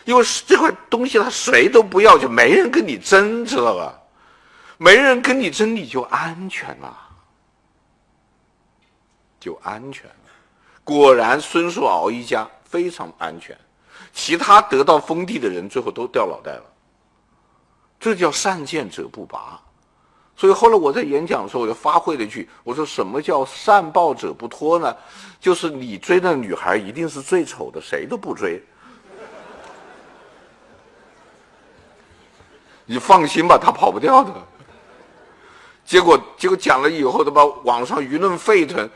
因为这块东西他谁都不要，就没人跟你争，知道吧？没人跟你争，你就安全了，就安全了。果然孙叔敖一家非常安全，其他得到封地的人最后都掉脑袋了。这叫善见者不拔。所以后来我在演讲的时候，我就发挥了一句：“我说什么叫善抱者不脱呢？就是你追的女孩一定是最丑的，谁都不追。你放心吧，她跑不掉的。结果结果讲了以后，他把网上舆论沸腾，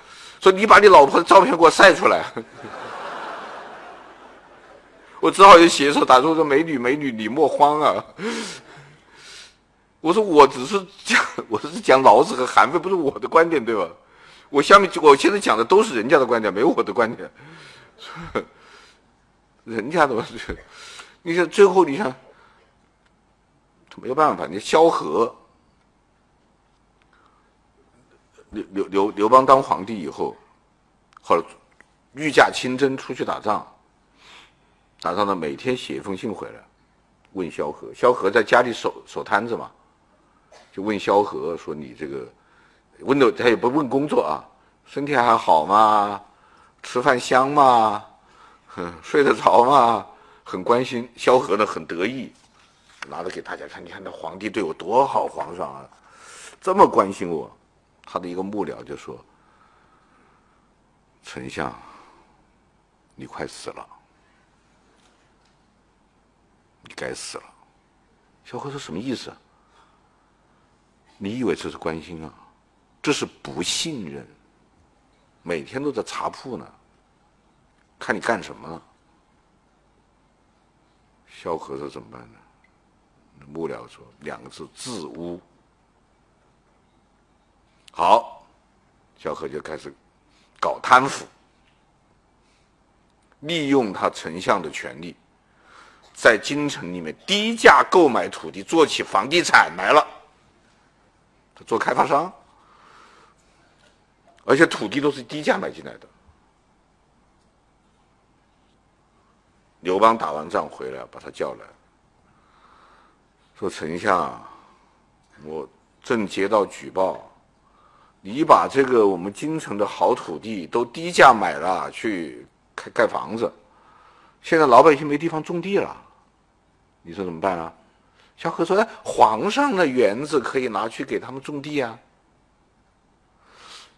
说你把你老婆的照片给我晒出来。我只好就写手打出说美女美女，你莫慌啊。”我说我只是讲，我是讲老子和韩非，不是我的观点，对吧？我下面我现在讲的都是人家的观点，没有我的观点。人家的嘛，你想最后你想，没有办法，你萧何，刘刘刘刘邦当皇帝以后，后来御驾亲征出去打仗，打仗呢每天写一封信回来，问萧何，萧何在家里守守摊子嘛。就问萧何说：“你这个问的他也不问工作啊，身体还好吗？吃饭香吗？哼，睡得着吗？很关心。”萧何呢很得意，拿着给大家看，你看那皇帝对我多好，皇上啊，这么关心我。他的一个幕僚就说：“丞相，你快死了，你该死了。”萧何说：“什么意思？”你以为这是关心啊？这是不信任。每天都在查铺呢，看你干什么了。萧何说怎么办呢？幕僚说两个字：自污。好，萧何就开始搞贪腐，利用他丞相的权力，在京城里面低价购买土地，做起房地产来了。做开发商，而且土地都是低价买进来的。刘邦打完仗回来，把他叫来，说：“丞相，我正接到举报，你把这个我们京城的好土地都低价买了，去盖盖房子，现在老百姓没地方种地了，你说怎么办啊？”萧何说：“哎，皇上的园子可以拿去给他们种地啊。”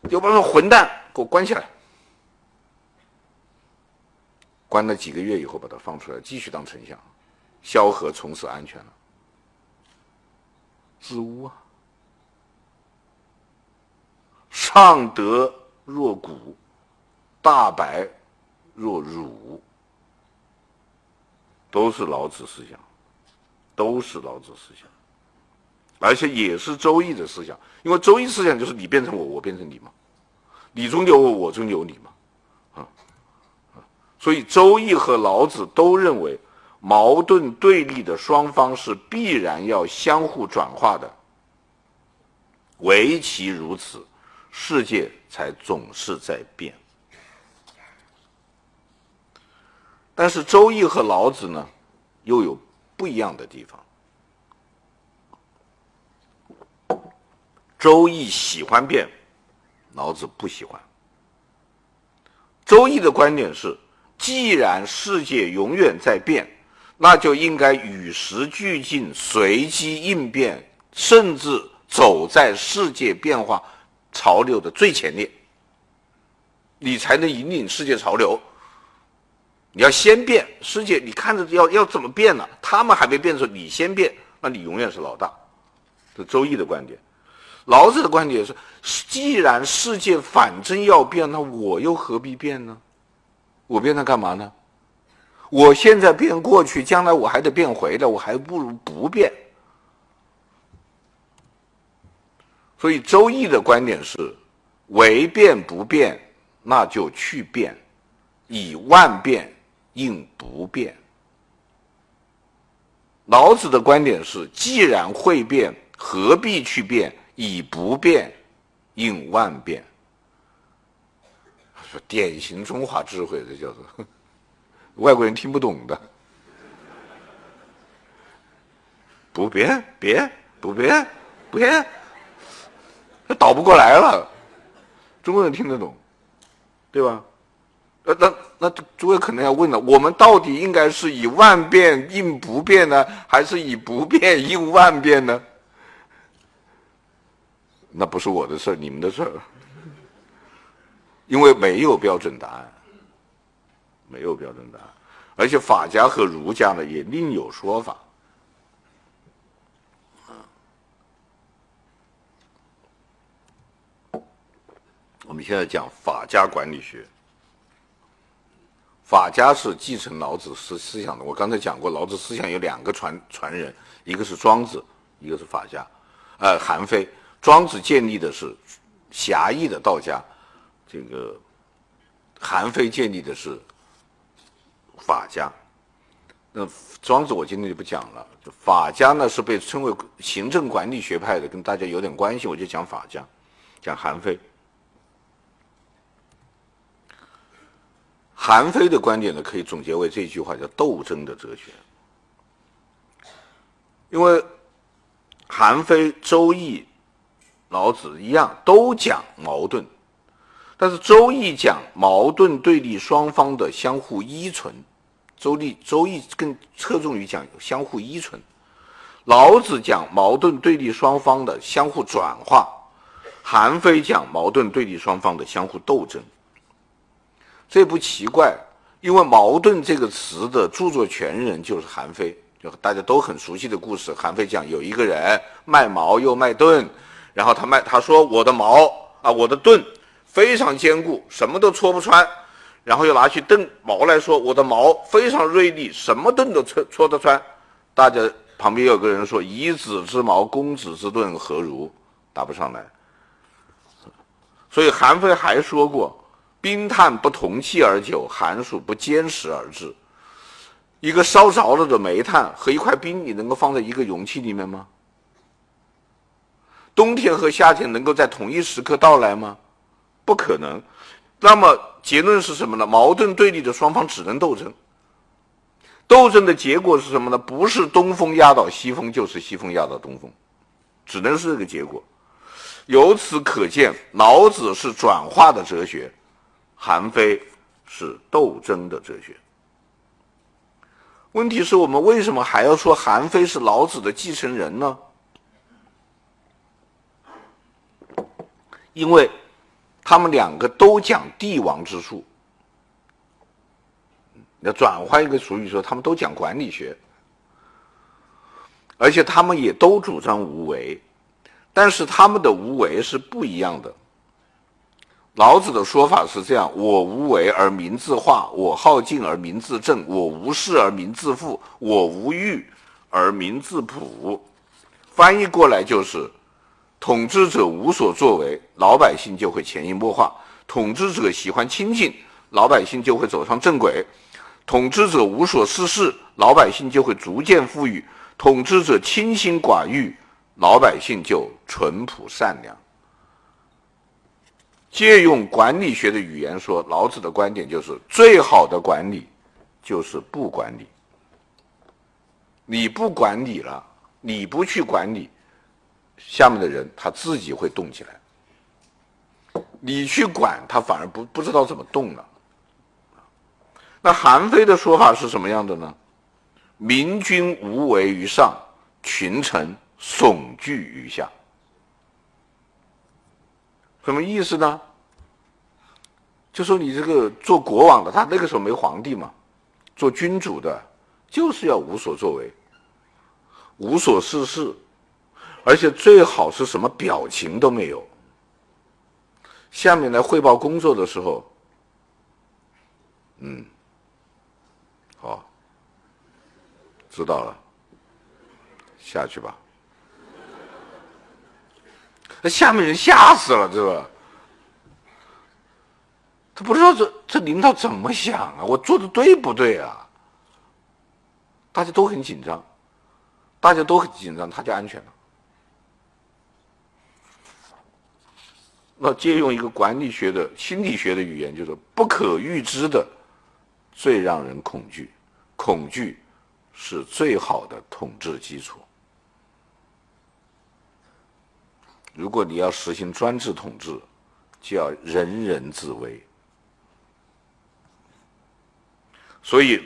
刘邦说：“混蛋，给我关起来！关了几个月以后把他放出来，继续当丞相，萧何从此安全了。子午啊，上德若谷，大白若汝，都是老子思想，都是老子思想，而且也是周易的思想，因为周易思想就是你变成我，我变成你嘛，你中有我，我中有你嘛，啊，所以周易和老子都认为。矛盾对立的双方是必然要相互转化的，唯其如此，世界才总是在变。但是《周易》和老子呢，又有不一样的地方。《周易》喜欢变，老子不喜欢。《周易》的观点是，既然世界永远在变。那就应该与时俱进，随机应变，甚至走在世界变化潮流的最前列，你才能引领世界潮流。你要先变，世界你看着要要怎么变呢？他们还没变的时候，你先变，那你永远是老大。这周易的观点，老子的观点是：既然世界反正要变，那我又何必变呢？我变它干嘛呢？我现在变过去，将来我还得变回来，我还不如不变。所以《周易》的观点是：唯变不变，那就去变；以万变应不变。老子的观点是：既然会变，何必去变？以不变应万变。说典型中华智慧，这叫做。外国人听不懂的，不变，变，不变，不变，他倒不过来了。中国人听得懂，对吧？那那那诸位可能要问了：我们到底应该是以万变应不变呢，还是以不变应万变呢？那不是我的事儿，你们的事儿，因为没有标准答案。没有标准答案，而且法家和儒家呢也另有说法。我们现在讲法家管理学，法家是继承老子思思想的。我刚才讲过，老子思想有两个传传人，一个是庄子，一个是法家，呃，韩非。庄子建立的是狭义的道家，这个韩非建立的是。法家，那庄子我今天就不讲了。法家呢是被称为行政管理学派的，跟大家有点关系，我就讲法家，讲韩非。韩非的观点呢，可以总结为这句话，叫斗争的哲学。因为韩非、周易、老子一样，都讲矛盾，但是周易讲矛盾对立双方的相互依存。周易周易更侧重于讲相互依存，老子讲矛盾对立双方的相互转化，韩非讲矛盾对立双方的相互斗争。这不奇怪，因为“矛盾”这个词的著作权人就是韩非，就大家都很熟悉的故事。韩非讲有一个人卖矛又卖盾，然后他卖他说我的矛啊，我的盾非常坚固，什么都戳不穿。然后又拿起盾矛来说：“我的矛非常锐利，什么盾都戳戳得穿。”大家旁边有个人说：“以子之矛攻子之盾，何如？”答不上来。所以韩非还说过：“冰炭不同气而久，寒暑不兼时而至。”一个烧着了的煤炭和一块冰，你能够放在一个容器里面吗？冬天和夏天能够在同一时刻到来吗？不可能。那么结论是什么呢？矛盾对立的双方只能斗争。斗争的结果是什么呢？不是东风压倒西风，就是西风压倒东风，只能是这个结果。由此可见，老子是转化的哲学，韩非是斗争的哲学。问题是我们为什么还要说韩非是老子的继承人呢？因为。他们两个都讲帝王之术，要转换一个俗语说，他们都讲管理学，而且他们也都主张无为，但是他们的无为是不一样的。老子的说法是这样：我无为而民自化，我好静而民自正，我无事而民自富，我无欲而民自朴。翻译过来就是：统治者无所作为，老百姓就会潜移默化；统治者喜欢清静，老百姓就会走上正轨；统治者无所事事，老百姓就会逐渐富裕；统治者清心寡欲，老百姓就淳朴善良。借用管理学的语言说，老子的观点就是：最好的管理就是不管理。你不管理了，你不去管理，下面的人他自己会动起来。你去管他，反而不不知道怎么动了。那韩非的说法是什么样的呢？明君无为于上，群臣悚惧于下。什么意思呢？就说你这个做国王的，他那个时候没皇帝嘛，做君主的，就是要无所作为，无所事事，而且最好是什么表情都没有。下面来汇报工作的时候，嗯，好，知道了，下去吧。那下面人吓死了，对吧？他不知道这这领导怎么想啊？我做的对不对啊？大家都很紧张，大家都很紧张，他就安全了。那借用一个管理学的心理学的语言，就是不可预知的最让人恐惧，恐惧是最好的统治基础。如果你要实行专制统治，就要人人自危。所以，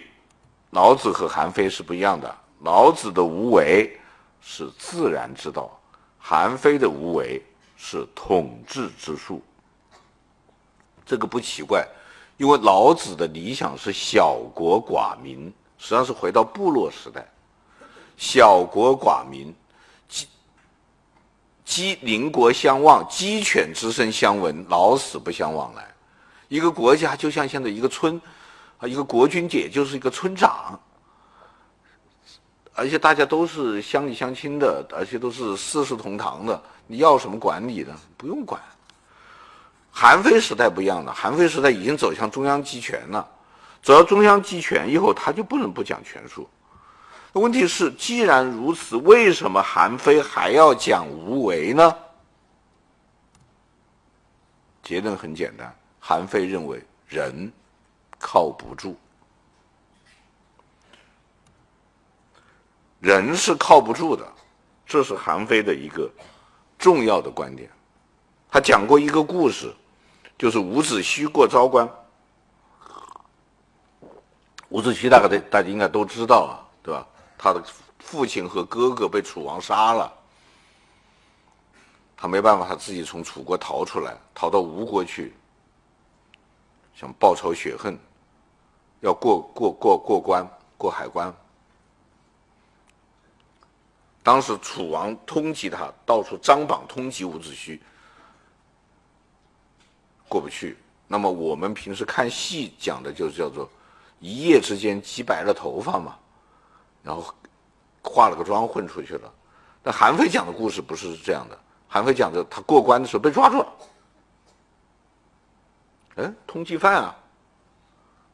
老子和韩非是不一样的。老子的无为是自然之道，韩非的无为是统治之术。这个不奇怪，因为老子的理想是小国寡民，实际上是回到部落时代，小国寡民。鸡邻国相望，鸡犬之声相闻，老死不相往来。一个国家就像现在一个村，啊，一个国君也就是一个村长，而且大家都是乡里乡亲的，而且都是四世同堂的。你要什么管理呢？不用管。韩非时代不一样了，韩非时代已经走向中央集权了，走到中央集权以后，他就不能不讲权术。问题是，既然如此，为什么韩非还要讲无为呢？结论很简单，韩非认为人靠不住，人是靠不住的，这是韩非的一个重要的观点。他讲过一个故事，就是伍子胥过昭关。伍子胥大概大大家应该都知道啊，对吧？他的父亲和哥哥被楚王杀了，他没办法，他自己从楚国逃出来，逃到吴国去，想报仇雪恨，要过过过过关过海关。当时楚王通缉他，到处张榜通缉伍子胥，过不去。那么我们平时看戏讲的就是叫做一夜之间挤白了头发嘛。然后化了个妆混出去了，但韩非讲的故事不是这样的。韩非讲的，他过关的时候被抓住了，哎，通缉犯啊，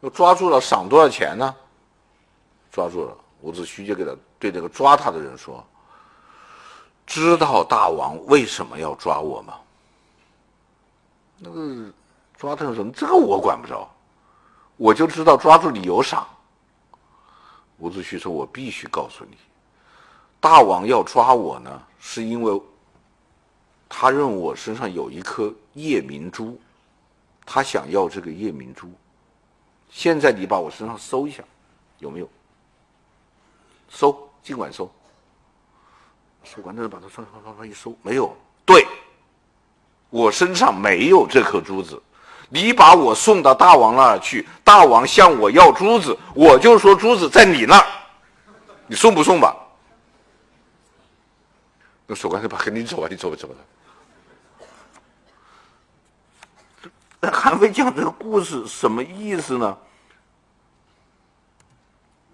又抓住了，赏多少钱呢？抓住了，伍子胥就给他对那个抓他的人说：“知道大王为什么要抓我吗？”那个抓他的人说：“这个我管不着，我就知道抓住你有赏。”伍子胥说：“我必须告诉你，大王要抓我呢，是因为他认为我身上有一颗夜明珠，他想要这个夜明珠。现在你把我身上搜一下，有没有？搜，尽管搜。搜完，那人把他身上一搜，没有。对，我身上没有这颗珠子。你把我送到大王那儿去，大王向我要珠子，我就说珠子在你那儿，你送不送吧？那守关才把跟你走啊，你走吧，走吧。韩非讲这个故事什么意思呢？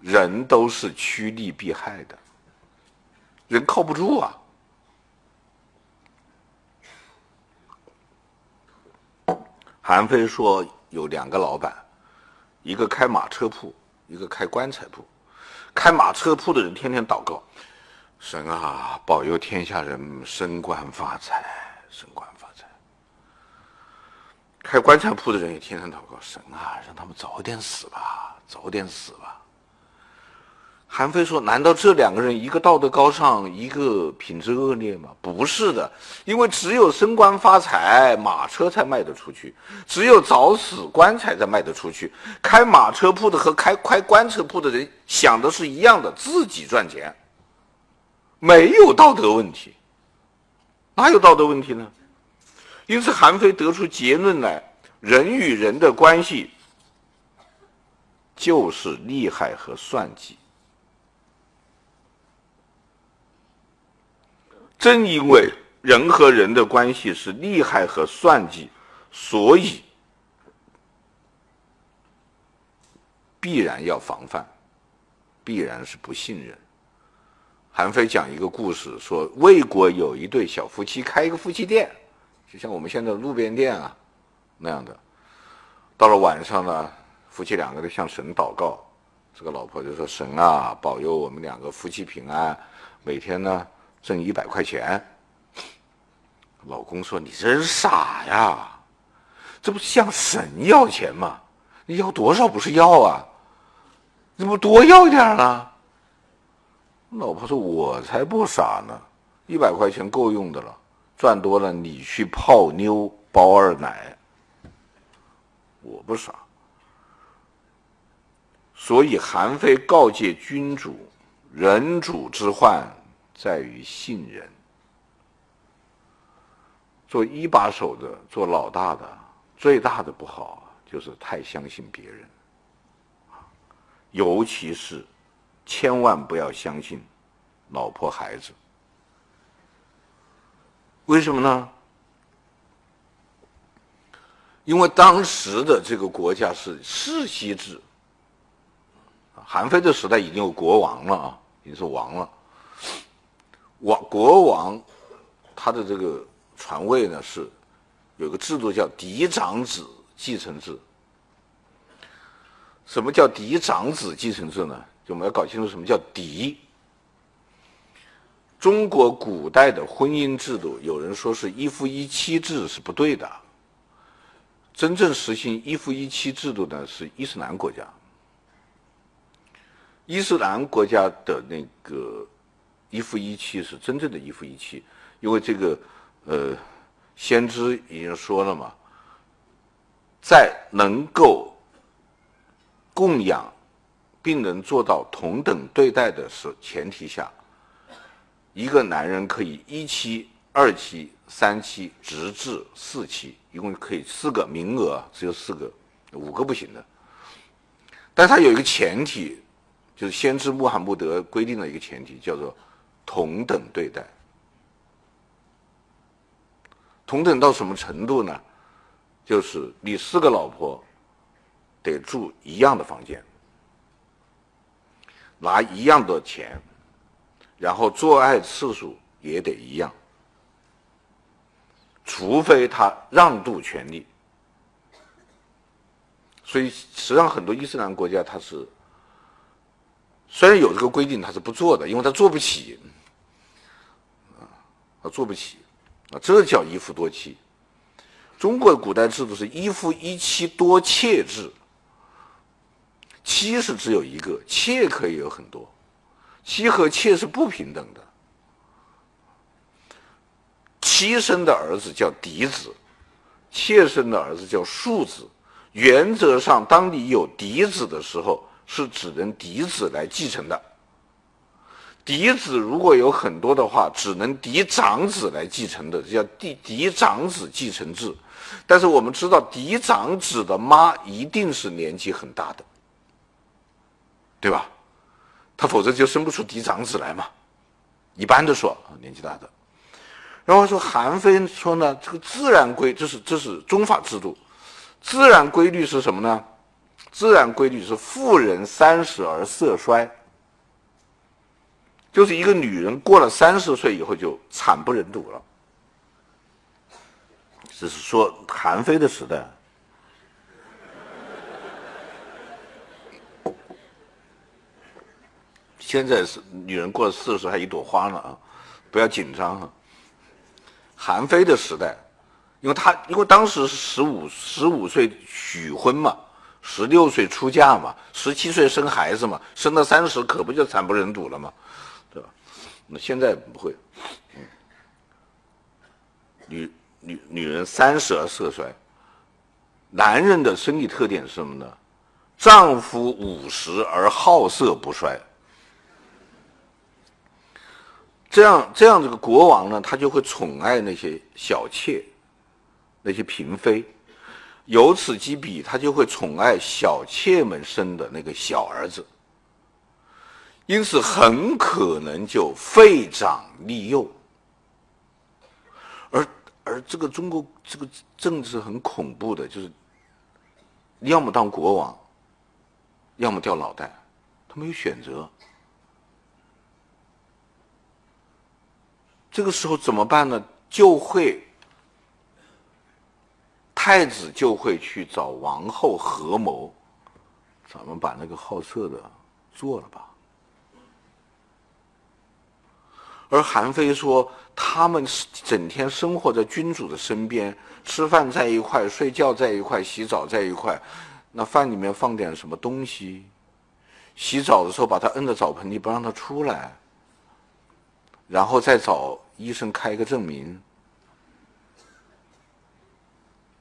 人都是趋利避害的，人靠不住啊。韩非说有两个老板，一个开马车铺，一个开棺材铺。开马车铺的人天天祷告，神啊，保佑天下人升官发财，升官发财。开棺材铺的人也天天祷告神啊，让他们早点死吧，早点死吧。韩非说：“难道这两个人一个道德高尚，一个品质恶劣吗？不是的，因为只有升官发财，马车才卖得出去；只有早死，棺材才卖得出去。开马车铺的和开开棺材铺的人想的是一样的，自己赚钱，没有道德问题。哪有道德问题呢？”因此，韩非得出结论来：人与人的关系就是利害和算计。正因为人和人的关系是利害和算计，所以必然要防范，必然是不信任。韩非讲一个故事，说魏国有一对小夫妻，开一个夫妻店。就像我们现在路边店啊，那样的，到了晚上呢，夫妻两个人向神祷告，这个老婆就说：“神啊，保佑我们两个夫妻平安，每天呢挣一百块钱。”老公说：“你真傻呀，这不是向神要钱吗？你要多少不是要啊？你不多要一点呢？”老婆说：“我才不傻呢，一百块钱够用的了。”赚多了，你去泡妞包二奶。我不傻，所以韩非告诫君主：人主之患在于信任。做一把手的，做老大的，最大的不好就是太相信别人，尤其是千万不要相信老婆孩子。为什么呢？因为当时的这个国家是世袭制，韩非的时代已经有国王了啊，已经是王了。王国王他的这个传位呢是有个制度叫嫡长子继承制。什么叫嫡长子继承制呢？就我们要搞清楚什么叫嫡。中国古代的婚姻制度，有人说是一夫一妻制是不对的。真正实行一夫一妻制度的是伊斯兰国家。伊斯兰国家的那个一夫一妻是真正的一夫一妻，因为这个呃，先知已经说了嘛，在能够供养并能做到同等对待的是前提下。一个男人可以一妻、二妻、三妻，直至四妻，一共可以四个名额，只有四个，五个不行的。但他有一个前提，就是先知穆罕默德规定的一个前提，叫做同等对待。同等到什么程度呢？就是你四个老婆得住一样的房间，拿一样的钱。然后做爱次数也得一样，除非他让渡权利。所以实际上很多伊斯兰国家他是虽然有这个规定，他是不做的，因为他做不起，做不起，啊，这叫一夫多妻。中国古代制度是一夫一妻多妾制，妻是只有一个，妾可以有很多。妻和妾是不平等的，妻生的儿子叫嫡子，妾生的儿子叫庶子。原则上，当你有嫡子的时候，是只能嫡子来继承的。嫡子如果有很多的话，只能嫡长子来继承的，这叫嫡嫡长子继承制。但是我们知道嫡长子的妈一定是年纪很大的，对吧？他否则就生不出嫡长子来嘛。一般的说，年纪大的。然后说韩非说呢，这个自然规，这是这是宗法制度，自然规律是什么呢？自然规律是妇人三十而色衰，就是一个女人过了三十岁以后就惨不忍睹了。只是说韩非的时代。现在是女人过了四十还一朵花呢啊，不要紧张啊。韩非的时代，因为他因为当时是十五十五岁许婚嘛，十六岁出嫁嘛，十七岁生孩子嘛，生到三十可不就惨不忍睹了嘛，那现在不会，女女女人三十而色衰，男人的生理特点是什么呢？丈夫五十而好色不衰。这样，这样这个国王呢，他就会宠爱那些小妾，那些嫔妃，由此及彼，他就会宠爱小妾们生的那个小儿子，因此很可能就废长立幼。而而这个中国这个政治很恐怖的，就是要么当国王，要么掉脑袋，他没有选择。这个时候怎么办呢？就会太子就会去找王后合谋，咱们把那个好色的做了吧。而韩非说，他们整天生活在君主的身边，吃饭在一块，睡觉在一块，洗澡在一块。那饭里面放点什么东西？洗澡的时候把他摁在澡盆里，不让他出来。然后再找医生开个证明，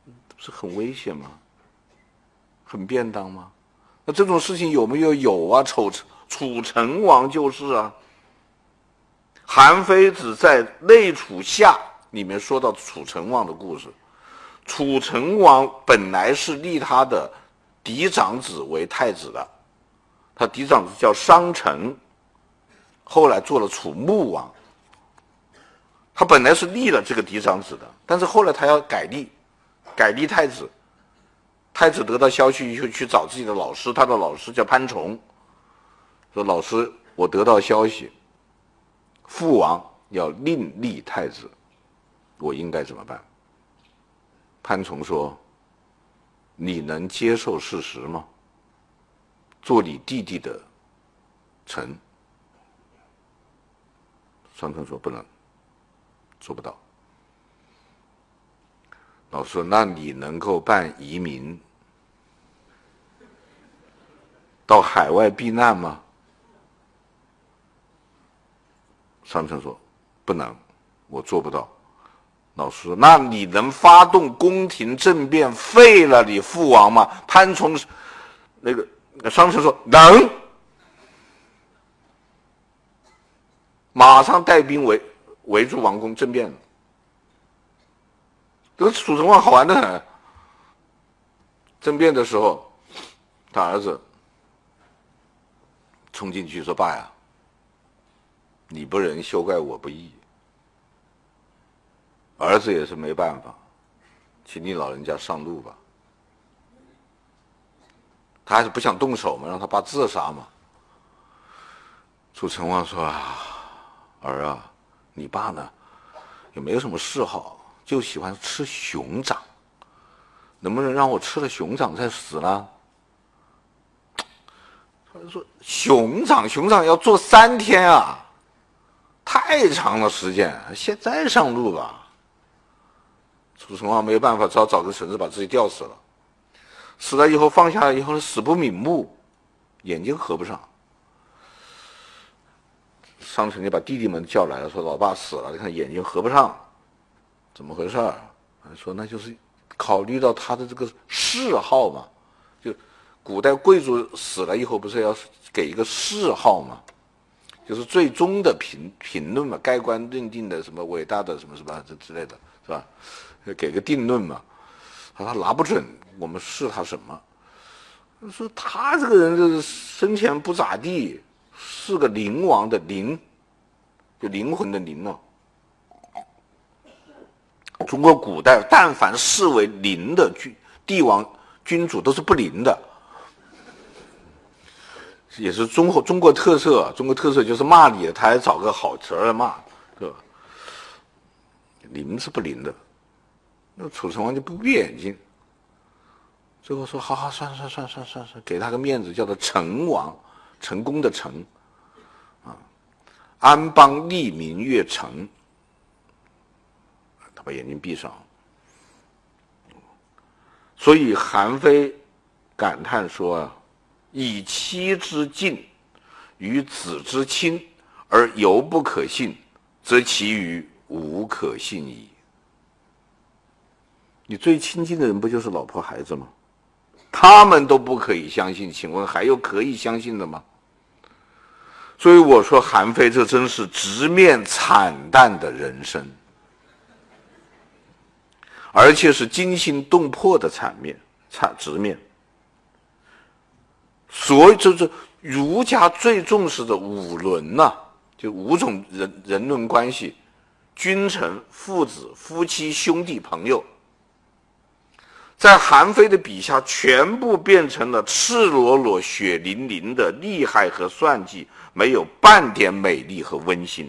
不是很危险吗？很便当吗？那这种事情有没有？有啊，楚楚成王就是啊。韩非子在《内楚下》里面说到楚成王的故事。楚成王本来是立他的嫡长子为太子的，他嫡长子叫商臣，后来做了楚穆王。他本来是立了这个嫡长子的，但是后来他要改立，改立太子。太子得到消息以后去找自己的老师，他的老师叫潘崇，说：“老师，我得到消息，父王要另立太子，我应该怎么办？”潘崇说：“你能接受事实吗？做你弟弟的臣。”商臣说：“不能。”做不到。老师说：“那你能够办移民到海外避难吗？”商臣说：“不能，我做不到。”老师说：“那你能发动宫廷政变废了你父王吗？”潘崇那个商臣说：“能。”马上带兵围。围住王宫政变，这个楚成王好玩的很。政变的时候，他儿子冲进去说：“爸呀，你不仁，休怪我不义。”儿子也是没办法，请你老人家上路吧。他还是不想动手嘛，让他爸自杀嘛。楚成王说：“啊，儿啊。”你爸呢，也没有什么嗜好，就喜欢吃熊掌。能不能让我吃了熊掌再死呢？他说：“熊掌，熊掌要做三天啊，太长了时间。现在上路吧。”楚成王没有办法，只好找个绳子把自己吊死了。死了以后放下来以后，死不瞑目，眼睛合不上。商臣就把弟弟们叫来了，说：“老爸死了，你看眼睛合不上，怎么回事？”说：“那就是考虑到他的这个谥号嘛，就古代贵族死了以后不是要给一个谥号嘛，就是最终的评评论嘛，盖棺认定的什么伟大的什么什么这之类的是吧？给个定论嘛。他说他拿不准我们是他什么。说他这个人就是生前不咋地，是个灵王的灵，就灵魂的灵了。中国古代但凡视为灵的君帝王君主都是不灵的，也是中国中国特色。中国特色就是骂你，他还找个好词儿来骂，是吧？灵是不灵的，那楚成王就不闭眼睛。最后说：“好好，算算算算算算，给他个面子，叫做成王，成功的成，啊，安邦利民乐成。”他把眼睛闭上。所以韩非感叹说：“啊，以妻之敬，与子之亲，而犹不可信，则其余无可信矣。”你最亲近的人不就是老婆孩子吗？他们都不可以相信，请问还有可以相信的吗？所以我说，韩非这真是直面惨淡的人生，而且是惊心动魄的惨面，惨直面。所以，这这儒家最重视的五伦呐、就五种人人伦关系：君臣、父子、夫妻、兄弟、朋友。在韩非的笔下，全部变成了赤裸裸、血淋淋的利害和算计，没有半点美丽和温馨。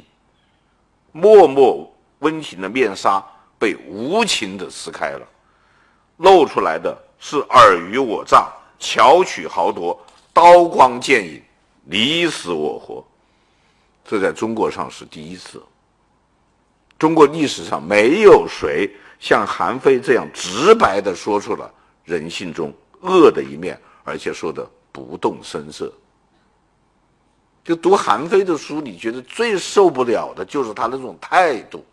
默默温情的面纱被无情地撕开了，露出来的是尔虞我诈、巧取豪夺、刀光剑影、你死我活。这在中国上是第一次。中国历史上没有谁。像韩非这样直白的说出了人性中恶的一面，而且说的不动声色。就读韩非的书，你觉得最受不了的就是他那种态度。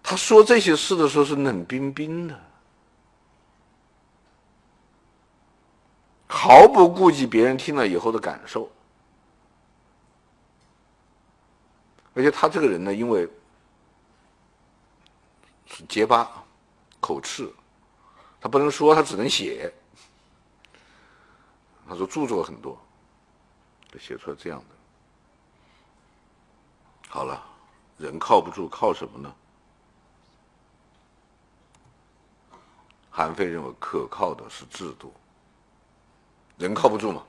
他说这些事的时候是冷冰冰的，毫不顾及别人听了以后的感受。而且他这个人呢，因为。是结巴，口吃，他不能说，他只能写。他说著作很多，就写出来这样的。好了，人靠不住，靠什么呢？韩非认为可靠的是制度。人靠不住嘛，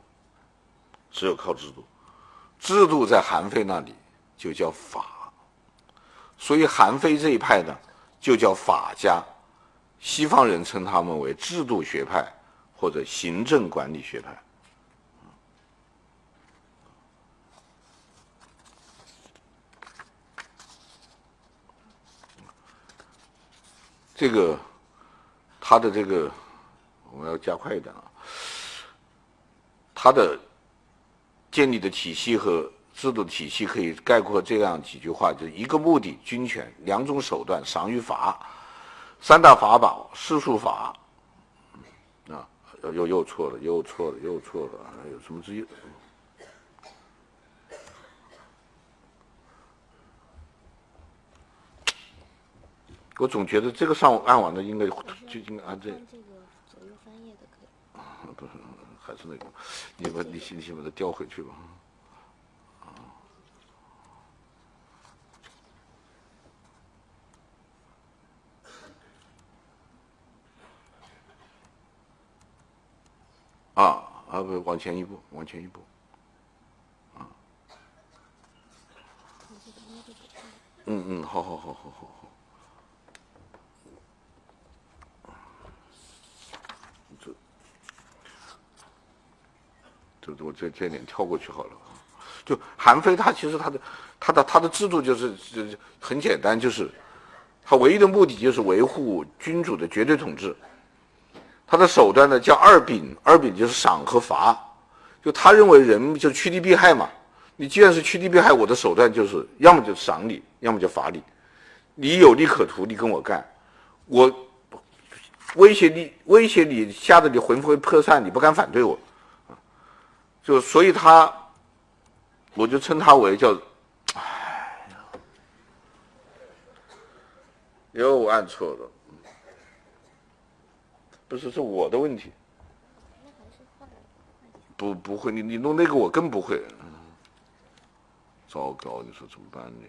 只有靠制度。制度在韩非那里就叫法，所以韩非这一派呢。就叫法家，西方人称他们为制度学派或者行政管理学派。这个他的这个我们要加快一点啊，他的建立的体系和。制度体系可以概括这样几句话：就是一个目的，军权；两种手段，赏与罚；三大法宝，世术法。啊，又又错了，又错了，又错了，有什么之一？我总觉得这个上按完的应该就应该按这。这个左右翻页的可以。啊，不是，还是那个，你把你先你先把它调回去吧。啊啊不，往前一步，往前一步，嗯嗯，好好好好好好，这这我这这点跳过去好了。就韩非他其实他的他的他的制度就是就很简单，就是他唯一的目的就是维护君主的绝对统治。他的手段呢叫二秉，二秉就是赏和罚，就他认为人就趋利避害嘛。你既然是趋利避害，我的手段就是要么就赏你，要么就罚你。你有利可图，你跟我干，我威胁你，威胁你，吓得你魂飞魄散，你不敢反对我，就所以他，我就称他为叫，哎呀，又按错了。不是是我的问题。不不会，你你弄那个我更不会。糟糕，你说怎么办呢？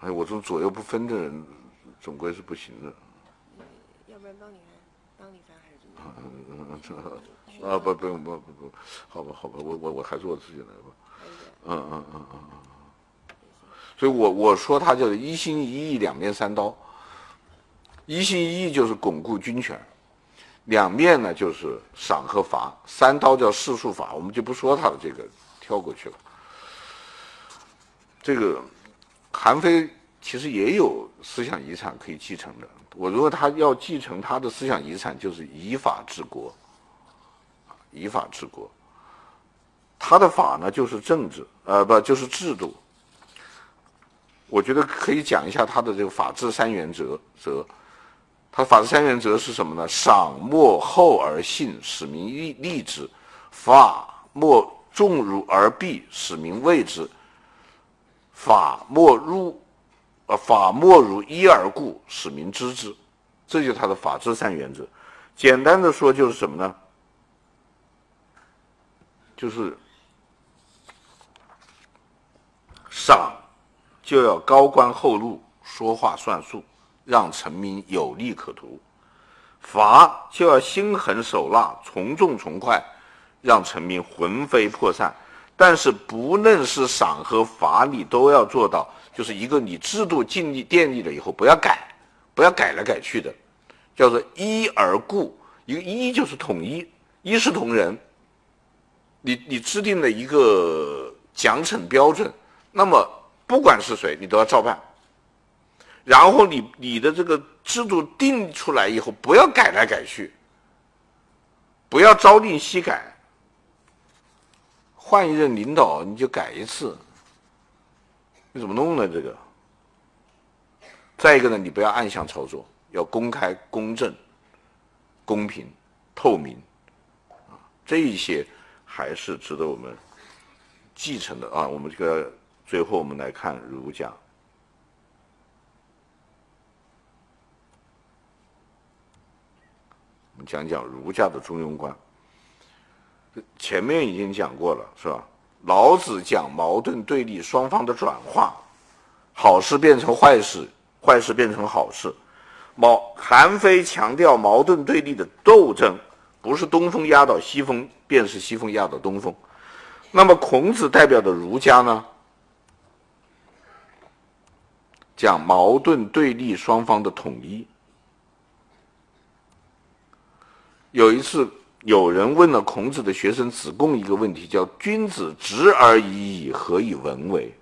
哎，我这种左右不分的人，总归是不行的。要不然帮你翻，帮你翻还是怎么？嗯嗯嗯，啊不不用不不不，好吧好吧，我我我还是我自己来吧。嗯嗯嗯嗯嗯。所以我我说他就是一心一意两面三刀，一心一意就是巩固军权，两面呢就是赏和罚，三刀叫世术法，我们就不说他的这个，跳过去了。这个。韩非其实也有思想遗产可以继承的。我如果他要继承他的思想遗产，就是以法治国，以法治国。他的法呢，就是政治，呃，不就是制度。我觉得可以讲一下他的这个法治三原则。则，他法治三原则是什么呢？赏莫厚而信，使民立立之；法莫重辱而弊，使民畏之。法莫如，呃，法莫如一而固，使民知之，这就是他的法治三原则。简单的说，就是什么呢？就是赏就要高官厚禄，说话算数，让臣民有利可图；罚就要心狠手辣，从重从快，让臣民魂飞魄散。但是不论是赏和罚，你都要做到，就是一个你制度建立建立了以后不要改，不要改来改去的，叫做一而固。一个一就是统一，一视同仁。你你制定了一个奖惩标准，那么不管是谁，你都要照办。然后你你的这个制度定出来以后，不要改来改去，不要朝令夕改。换一任领导你就改一次，你怎么弄呢？这个。再一个呢，你不要暗箱操作，要公开、公正、公平、透明，啊，这一些还是值得我们继承的啊。我们这个最后我们来看儒家，我们讲讲儒家的中庸观。前面已经讲过了，是吧？老子讲矛盾对立双方的转化，好事变成坏事，坏事变成好事。毛韩非强调矛盾对立的斗争，不是东风压倒西风，便是西风压倒东风。那么孔子代表的儒家呢？讲矛盾对立双方的统一。有一次。有人问了孔子的学生子贡一个问题，叫“君子直而已矣，何以文为？”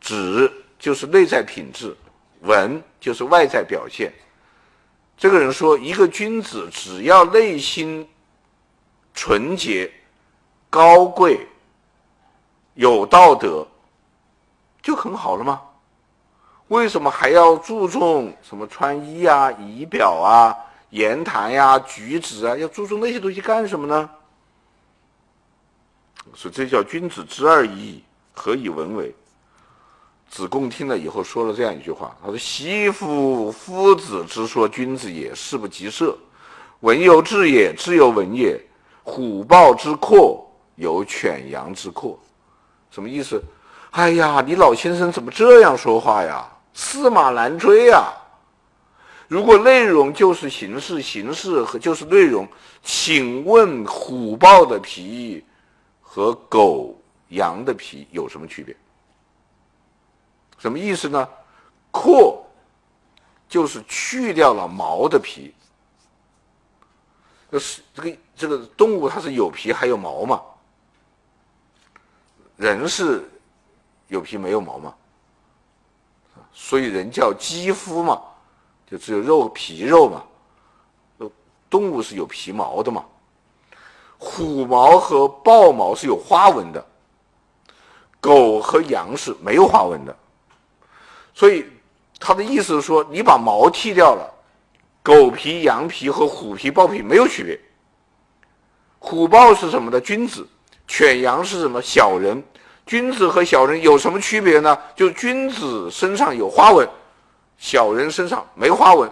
直就是内在品质，文就是外在表现。这个人说，一个君子只要内心纯洁、高贵、有道德，就很好了吗？为什么还要注重什么穿衣啊、仪表啊？言谈呀、举止啊，要注重那些东西干什么呢？所以这叫君子之二义，何以文为？子贡听了以后说了这样一句话：“他说，昔夫夫子之说君子也，事不及设。文由智也，智由文也。虎豹之阔，有犬羊之阔。”什么意思？哎呀，你老先生怎么这样说话呀？驷马难追呀！如果内容就是形式，形式和就是内容，请问虎豹的皮和狗羊的皮有什么区别？什么意思呢？阔就是去掉了毛的皮。这是这个这个动物它是有皮还有毛嘛？人是有皮没有毛嘛？所以人叫肌肤嘛。就只有肉皮肉嘛，动物是有皮毛的嘛，虎毛和豹毛是有花纹的，狗和羊是没有花纹的，所以他的意思是说，你把毛剃掉了，狗皮、羊皮和虎皮、豹皮没有区别，虎豹是什么的？君子。犬羊是什么？小人。君子和小人有什么区别呢？就君子身上有花纹，小人身上没花纹。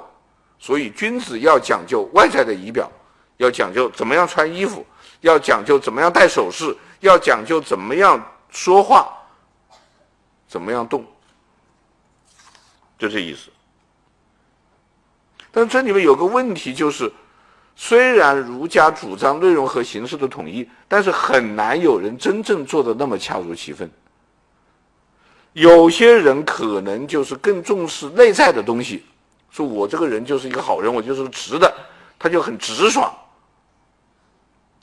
所以君子要讲究外在的仪表，要讲究怎么样穿衣服，要讲究怎么样戴首饰，要讲究怎么样说话，怎么样动，就这意思。但这里面有个问题，就是虽然儒家主张内容和形式的统一，但是很难有人真正做的那么恰如其分。有些人可能就是更重视内在的东西，说我这个人就是一个好人，我就是个直的，他就很直爽。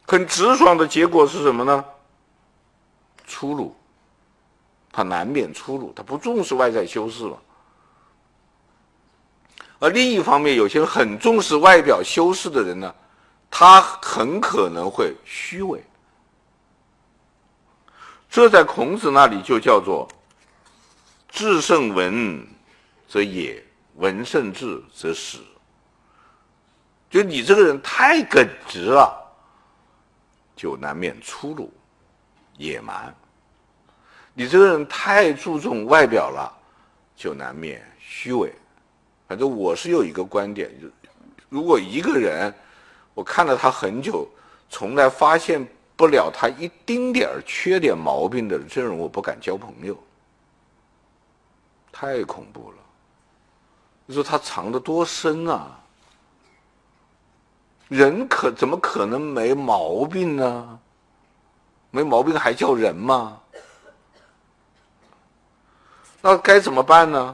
很直爽的结果是什么呢？粗鲁，他难免粗鲁，他不重视外在修饰了。而另一方面，有些很重视外表修饰的人呢，他很可能会虚伪。这在孔子那里就叫做“至圣文则野，文圣至则实”。就你这个人太耿直了，就难免粗鲁、野蛮；你这个人太注重外表了，就难免虚伪。反正我是有一个观点，就如果一个人，我看了他很久，从来发现不了他一丁点儿缺点毛病的这种人，我不敢交朋友，太恐怖了。你说他藏得多深啊？人可怎么可能没毛病呢？没毛病还叫人吗？那该怎么办呢？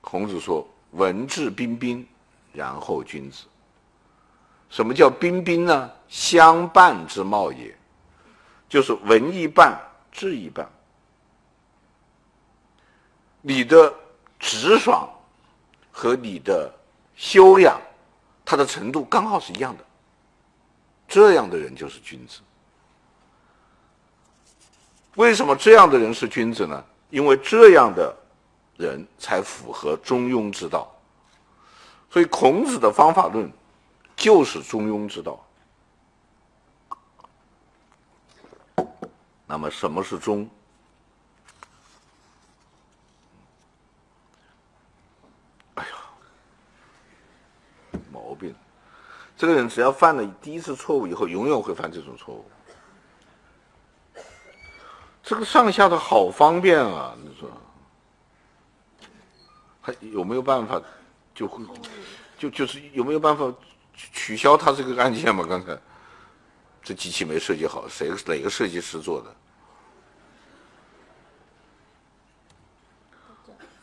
孔子说：“文质彬彬，然后君子。什么叫彬彬呢？相伴之貌也，就是文一半，质一半。你的直爽和你的修养，它的程度刚好是一样的。这样的人就是君子。为什么这样的人是君子呢？因为这样的。”人才符合中庸之道，所以孔子的方法论就是中庸之道。那么什么是中？哎呀，毛病！这个人只要犯了第一次错误以后，永远会犯这种错误。这个上下的好方便啊，你说。还有没有办法，就会，就就是有没有办法取消他这个按键嘛？刚才这机器没设计好，谁哪个设计师做的？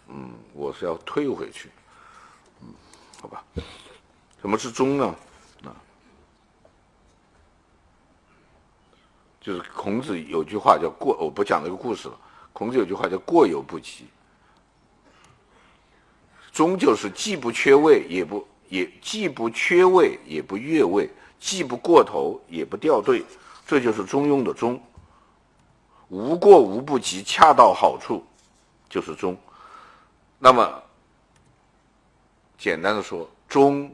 嗯，我是要退回去。嗯，好吧。什么是中呢？就是孔子有句话叫过，我不讲那个故事了。孔子有句话叫过犹不及。中就是既不缺位，也不也既不缺位，也不越位，既不过头，也不掉队，这就是中庸的中。无过无不及，恰到好处，就是中。那么，简单的说，中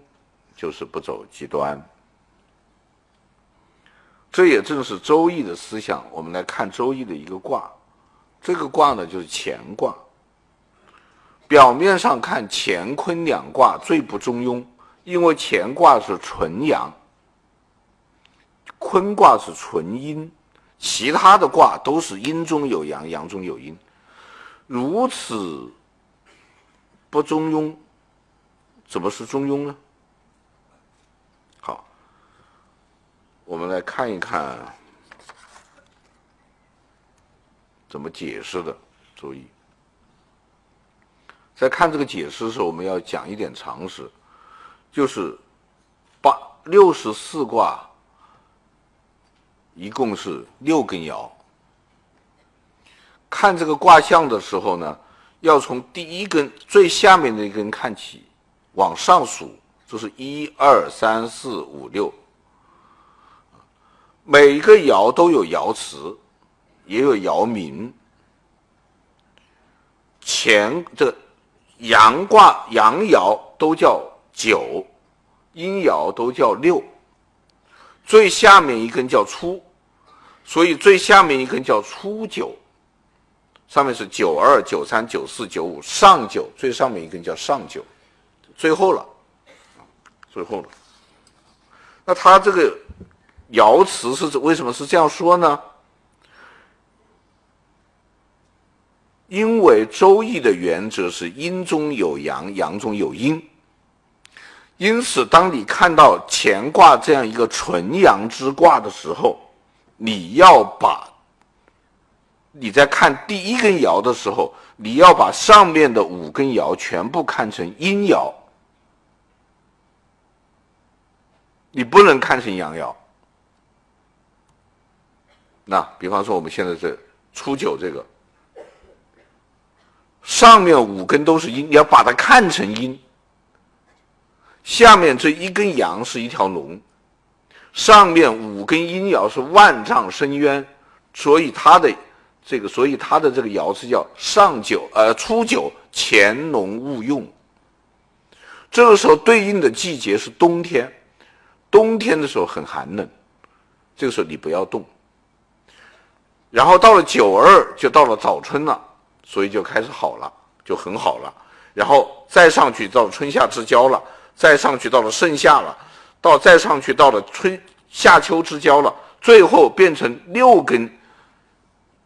就是不走极端。这也正是《周易》的思想。我们来看《周易》的一个卦，这个卦呢就是乾卦。表面上看，乾坤两卦最不中庸，因为乾卦是纯阳，坤卦是纯阴，其他的卦都是阴中有阳，阳中有阴，如此不中庸，怎么是中庸呢？我们来看一看怎么解释的《注意》。在看这个解释的时候，我们要讲一点常识，就是八六十四卦，一共是六根爻。看这个卦象的时候呢，要从第一根最下面的一根看起，往上数，就是一二三四五六。每个爻都有爻辞，也有爻名。前这。阳卦、阳爻都叫九，阴爻都叫六，最下面一根叫初，所以最下面一根叫初九。上面是九二、九三、九四、九五，上九，最上面一根叫上九，最后了，最后了。那他这个爻辞是为什么是这样说呢？因为《周易》的原则是阴中有阳，阳中有阴。因此，当你看到乾卦这样一个纯阳之卦的时候，你要把。你在看第一根爻的时候，你要把上面的五根爻全部看成阴爻，你不能看成阳爻。那比方说我们现在这初九这个，上面五根都是阴，你要把它看成阴。下面这一根阳是一条龙，上面五根阴爻是万丈深渊，所以它的。这个，所以它的这个爻辞叫上九，呃，初九，潜龙勿用。这个时候对应的季节是冬天，冬天的时候很寒冷，这个时候你不要动。然后到了九二，就到了早春了，所以就开始好了，就很好了。然后再上去到春夏之交了，再上去到了盛夏了，到再上去到了春夏秋之交了，最后变成六根。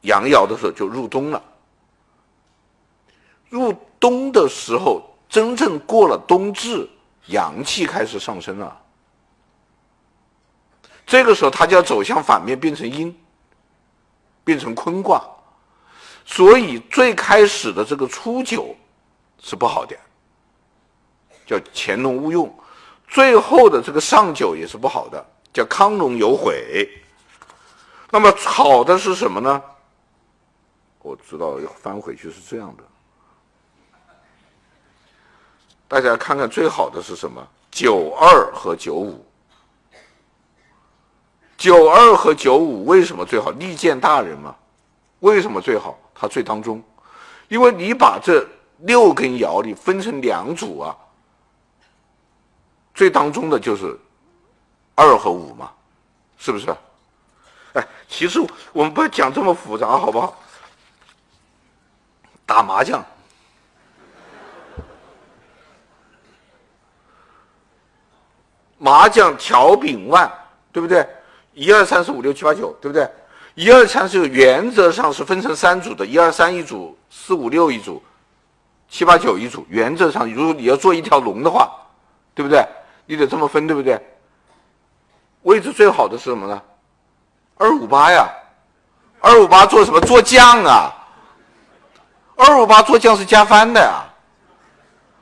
阳爻的时候就入冬了，入冬的时候真正过了冬至，阳气开始上升了。这个时候它就要走向反面，变成阴，变成坤卦。所以最开始的这个初九是不好的，叫潜龙勿用；最后的这个上九也是不好的，叫亢龙有悔。那么好的是什么呢？我知道要翻回去是这样的，大家看看最好的是什么？九二和九五。九二和九五为什么最好？利见大人嘛。为什么最好？它最当中，因为你把这六根爻你分成两组啊，最当中的就是二和五嘛，是不是？哎，其实我们不要讲这么复杂，好不好？打麻将，麻将条饼万，对不对？一二三四五六七八九，对不对？一二三四原则上是分成三组的，一二三一组，四五六一组，七八九一组。原则上，如果你要做一条龙的话，对不对？你得这么分，对不对？位置最好的是什么呢？二五八呀，二五八做什么？做将啊。二五八做将是加番的呀，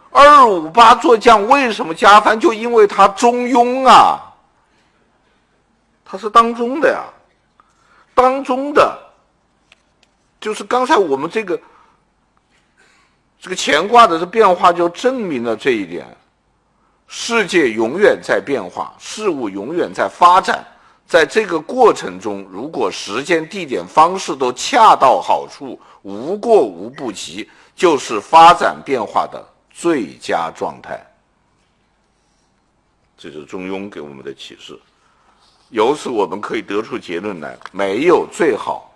二五八做将为什么加番？就因为它中庸啊，它是当中的呀，当中的，就是刚才我们这个这个乾卦的这变化就证明了这一点，世界永远在变化，事物永远在发展，在这个过程中，如果时间、地点、方式都恰到好处。无过无不及，就是发展变化的最佳状态。这是中庸给我们的启示。由此我们可以得出结论来：没有最好，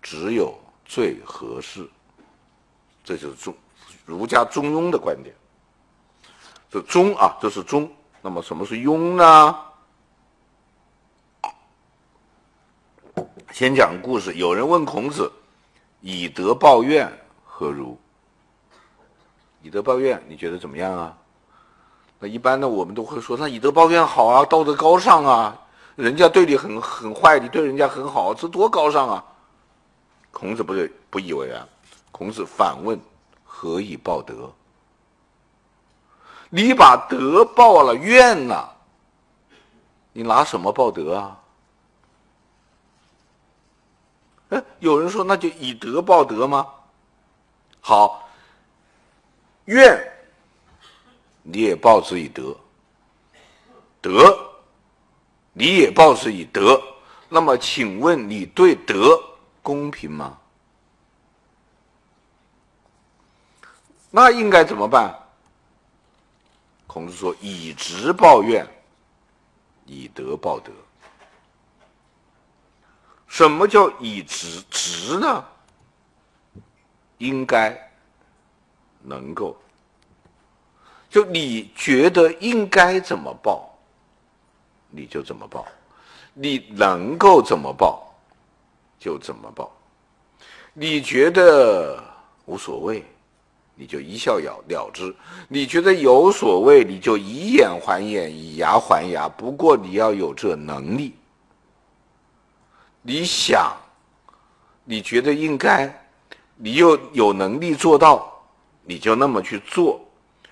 只有最合适。这就是中儒家中庸的观点。这中啊，这是中。那么什么是庸呢？先讲故事。有人问孔子。以德报怨何如？以德报怨，你觉得怎么样啊？那一般呢，我们都会说，那以德报怨好啊，道德高尚啊，人家对你很很坏，你对人家很好，这多高尚啊！孔子不是不以为然，孔子反问：何以报德？你把德报了怨了，你拿什么报德啊？哎，有人说那就以德报德吗？好，怨你也报之以德，德你也报之以德。那么，请问你对德公平吗？那应该怎么办？孔子说：以直报怨，以德报德。什么叫以直直呢？应该，能够。就你觉得应该怎么报，你就怎么报；你能够怎么报，就怎么报。你觉得无所谓，你就一笑了了之；你觉得有所谓，你就以眼还眼，以牙还牙。不过你要有这能力。你想，你觉得应该，你又有能力做到，你就那么去做。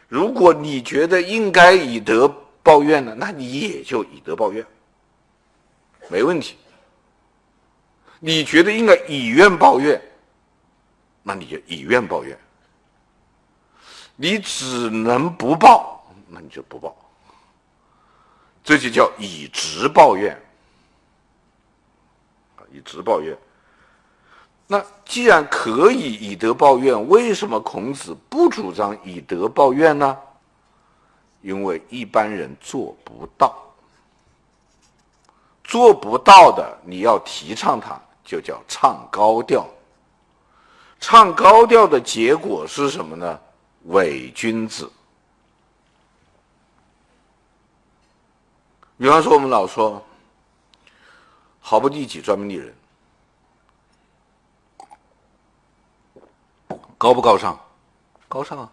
如果你觉得应该以德报怨呢，那你也就以德报怨，没问题。你觉得应该以怨报怨，那你就以怨报怨。你只能不报，那你就不报。这就叫以直报怨。以直报怨。那既然可以以德报怨，为什么孔子不主张以德报怨呢？因为一般人做不到，做不到的，你要提倡他，就叫唱高调。唱高调的结果是什么呢？伪君子。比方说，我们老说。毫不利己，专门利人，高不高尚？高尚啊！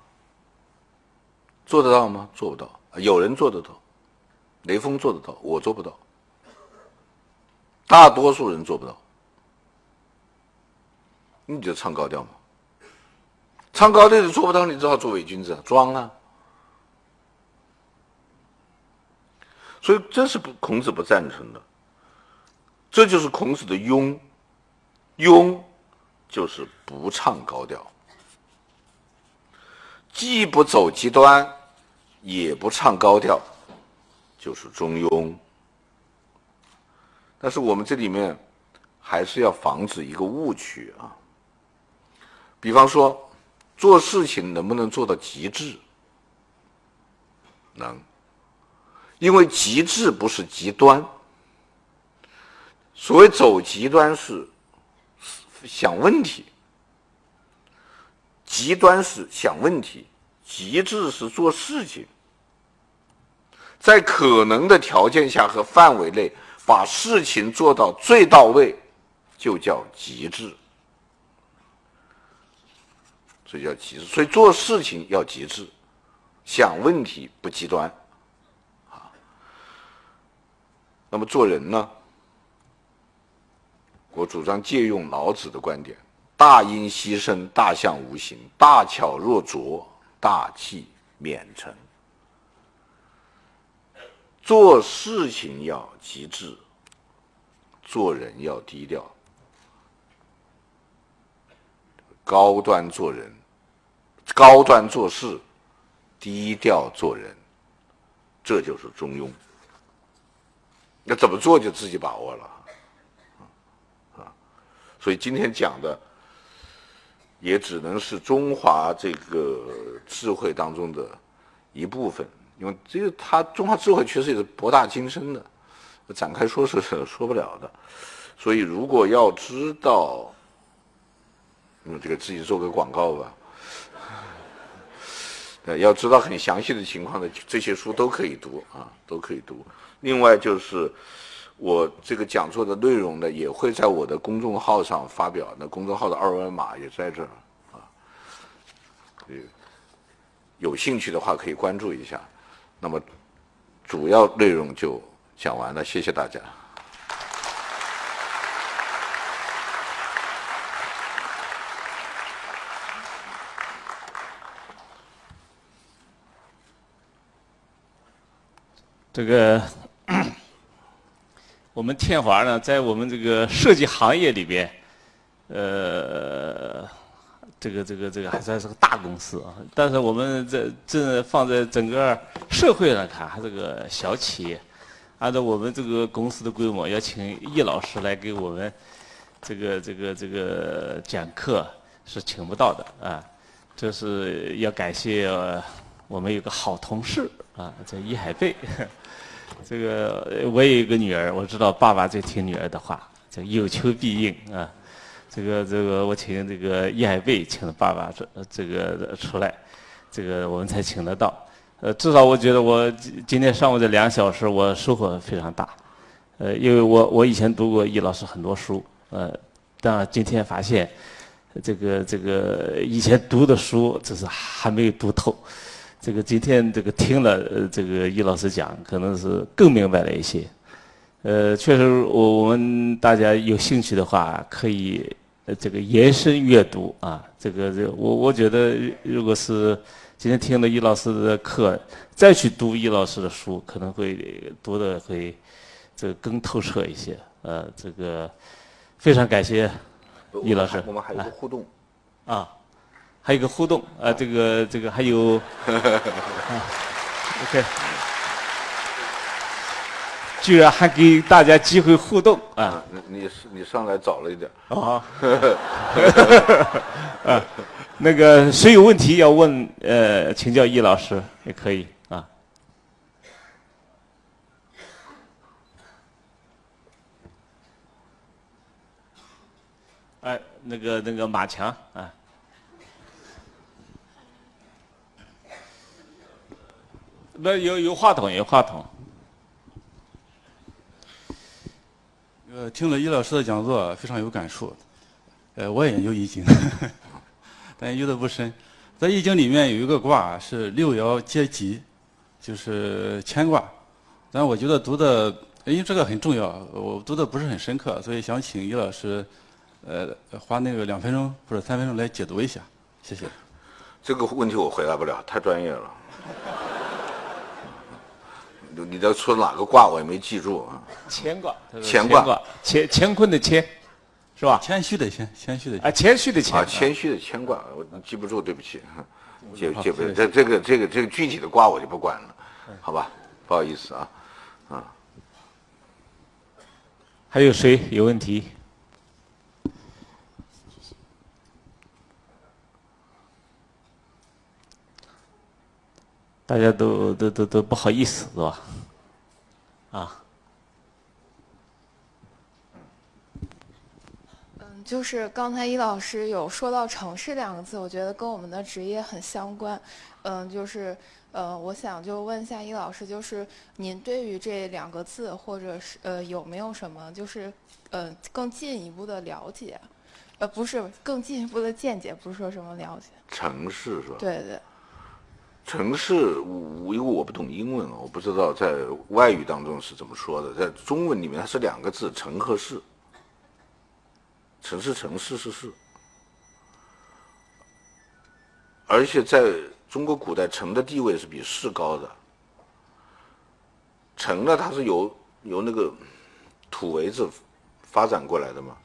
做得到吗？做不到。有人做得到，雷锋做得到，我做不到。大多数人做不到，你就唱高调嘛。唱高调的做不到，你只好做伪君子，装啊。所以这是不孔子不赞成的。这就是孔子的庸，庸就是不唱高调，既不走极端，也不唱高调，就是中庸。但是我们这里面还是要防止一个误区啊，比方说做事情能不能做到极致？能，因为极致不是极端。所谓走极端是想问题，极端是想问题，极致是做事情，在可能的条件下和范围内把事情做到最到位，就叫极致。所以叫极致。所以做事情要极致，想问题不极端，啊。那么做人呢？我主张借用老子的观点：大音希声，大象无形；大巧若拙，大器免成。做事情要极致，做人要低调。高端做人，高端做事，低调做人，这就是中庸。那怎么做就自己把握了。啊所以今天讲的，也只能是中华这个智慧当中的一部分，因为这个它中华智慧确实也是博大精深的，展开说是 说不了的。所以如果要知道，嗯，这个自己做个广告吧，呃，要知道很详细的情况的这些书都可以读啊，都可以读。另外就是。我这个讲座的内容呢，也会在我的公众号上发表。那公众号的二维码也在这儿啊，有兴趣的话可以关注一下。那么主要内容就讲完了，谢谢大家。这个。我们天华呢，在我们这个设计行业里边，呃，这个这个这个还算是个大公司啊。但是我们这这放在整个社会上看，还是个小企业。按照我们这个公司的规模，要请易老师来给我们这个这个这个讲课是请不到的啊。这是要感谢我们有个好同事啊，叫易海贝。这个我有一个女儿，我知道爸爸最听女儿的话。这有求必应啊。这个这个，我请这个叶海贝请了爸爸这这个出来，这个我们才请得到。呃，至少我觉得我今天上午这两小时我收获非常大。呃，因为我我以前读过易老师很多书，呃，但今天发现，这个这个以前读的书只是还没有读透，这个今天这个听了呃这个易老师讲，可能是更明白了一些。呃，确实我我们大家有兴趣的话可以。呃，这个延伸阅读啊，这个这、我我觉得，如果是今天听了易老师的课，再去读易老师的书，可能会读的会这个更透彻一些。呃，这个非常感谢易老师。我们还有个互动。啊，还有个互动啊，啊，这个这个还有。啊、OK。居然还给大家机会互动啊！你你你上来早了一点。啊。啊，那个谁有问题要问呃，请教易老师也可以啊。哎，那个那个马强啊。那有有话筒，有话筒。呃，听了易老师的讲座，非常有感触。呃，我也研究易经，但研究的不深。在易经里面有一个卦是六爻皆吉，就是乾卦。但我觉得读的，因为这个很重要，我读的不是很深刻，所以想请易老师，呃，花那个两分钟或者三分钟来解读一下。谢谢。这个问题我回答不了，太专业了。你都出哪个卦？我也没记住啊。乾卦。乾卦。乾乾坤的乾，是吧？谦虚的谦，谦虚的谦。啊，谦虚的谦。啊，谦虚的谦卦，我记不住，对不起。记记不住，这这个这个这个具体的卦我就不管了，好吧？不好意思啊，啊。还有谁有问题？大家都都都都不好意思，是吧？啊。嗯，就是刚才易老师有说到“城市”两个字，我觉得跟我们的职业很相关。嗯，就是呃，我想就问一下易老师，就是您对于这两个字，或者是呃，有没有什么就是呃更进一步的了解？呃，不是更进一步的见解，不是说什么了解。城市是吧？对对。城市，我因为我不懂英文啊，我不知道在外语当中是怎么说的。在中文里面，它是两个字，城和市。城是城，市是市。而且在中国古代，城的地位是比市高的。城呢，它是由由那个土围子发展过来的嘛。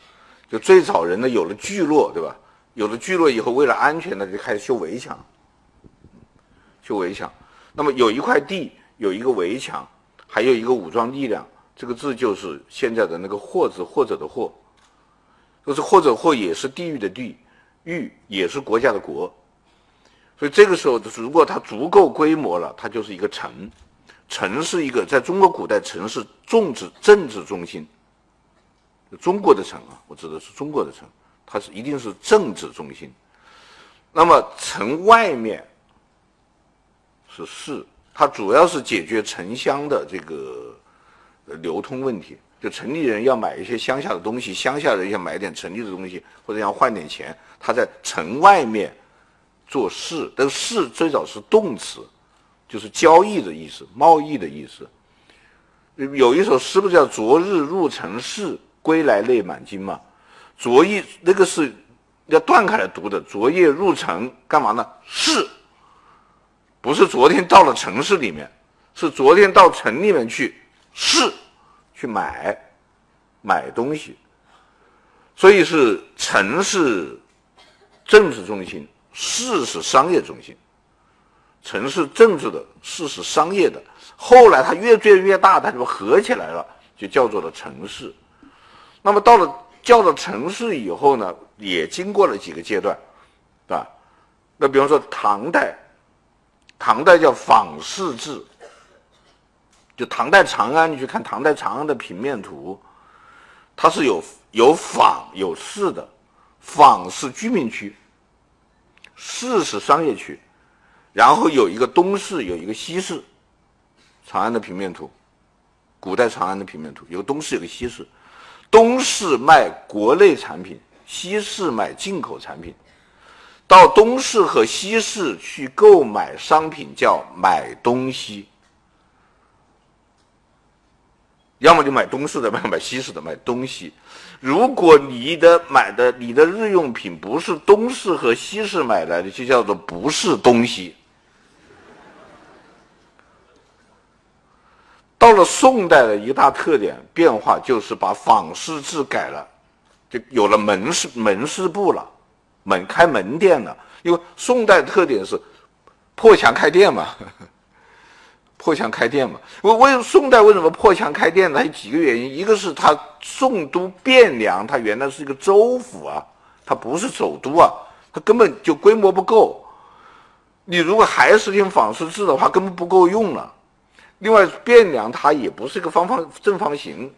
就最早人呢，有了聚落，对吧？有了聚落以后，为了安全呢，就开始修围墙。修围墙，那么有一块地，有一个围墙，还有一个武装力量，这个字就是现在的那个“或”字，或者的“或”，就是或者或也是地域的“地”，域也是国家的“国”。所以这个时候，如果它足够规模了，它就是一个城。城是一个在中国古代，城是政治政治中心。中国的城啊，我指的是中国的城，它是一定是政治中心。那么城外面。是市，它主要是解决城乡的这个流通问题。就城里人要买一些乡下的东西，乡下人要买点城里的东西，或者要换点钱，他在城外面做市。但是市最早是动词，就是交易的意思，贸易的意思。有一首诗不叫“昨日入城市，归来泪满襟”吗？昨夜那个是要断开来读的。昨夜入城干嘛呢？市。不是昨天到了城市里面，是昨天到城里面去市去买买东西，所以是城市政治中心，市是商业中心。城市政治的，市是商业的。后来它越建越大，它就合起来了，就叫做了城市。那么到了叫做城市以后呢，也经过了几个阶段，对吧？那比方说唐代。唐代叫仿市制，就唐代长安，你去看唐代长安的平面图，它是有有坊有市的，坊是居民区，市是商业区，然后有一个东市，有一个西市，长安的平面图，古代长安的平面图，有个东市，有个西市，东市卖国内产品，西市卖进口产品，到东市和西市去购买商品叫买东西。要么就买东市的，要么买西市的，买东西。如果你的买的你的日用品不是东市和西市买来的，就叫做不是东西。到了宋代的一大特点变化，就是把坊市制改了，就有了门市门市部了，门开门店了。因为宋代的特点是破墙开店嘛。破墙开店嘛？为为宋代为什么破墙开店呢？有几个原因，一个是他宋都汴梁，它原来是一个州府啊，它不是首都啊，它根本就规模不够。你如果还实行坊市制的话，根本不够用了。另外，汴梁它也不是一个方方正方形，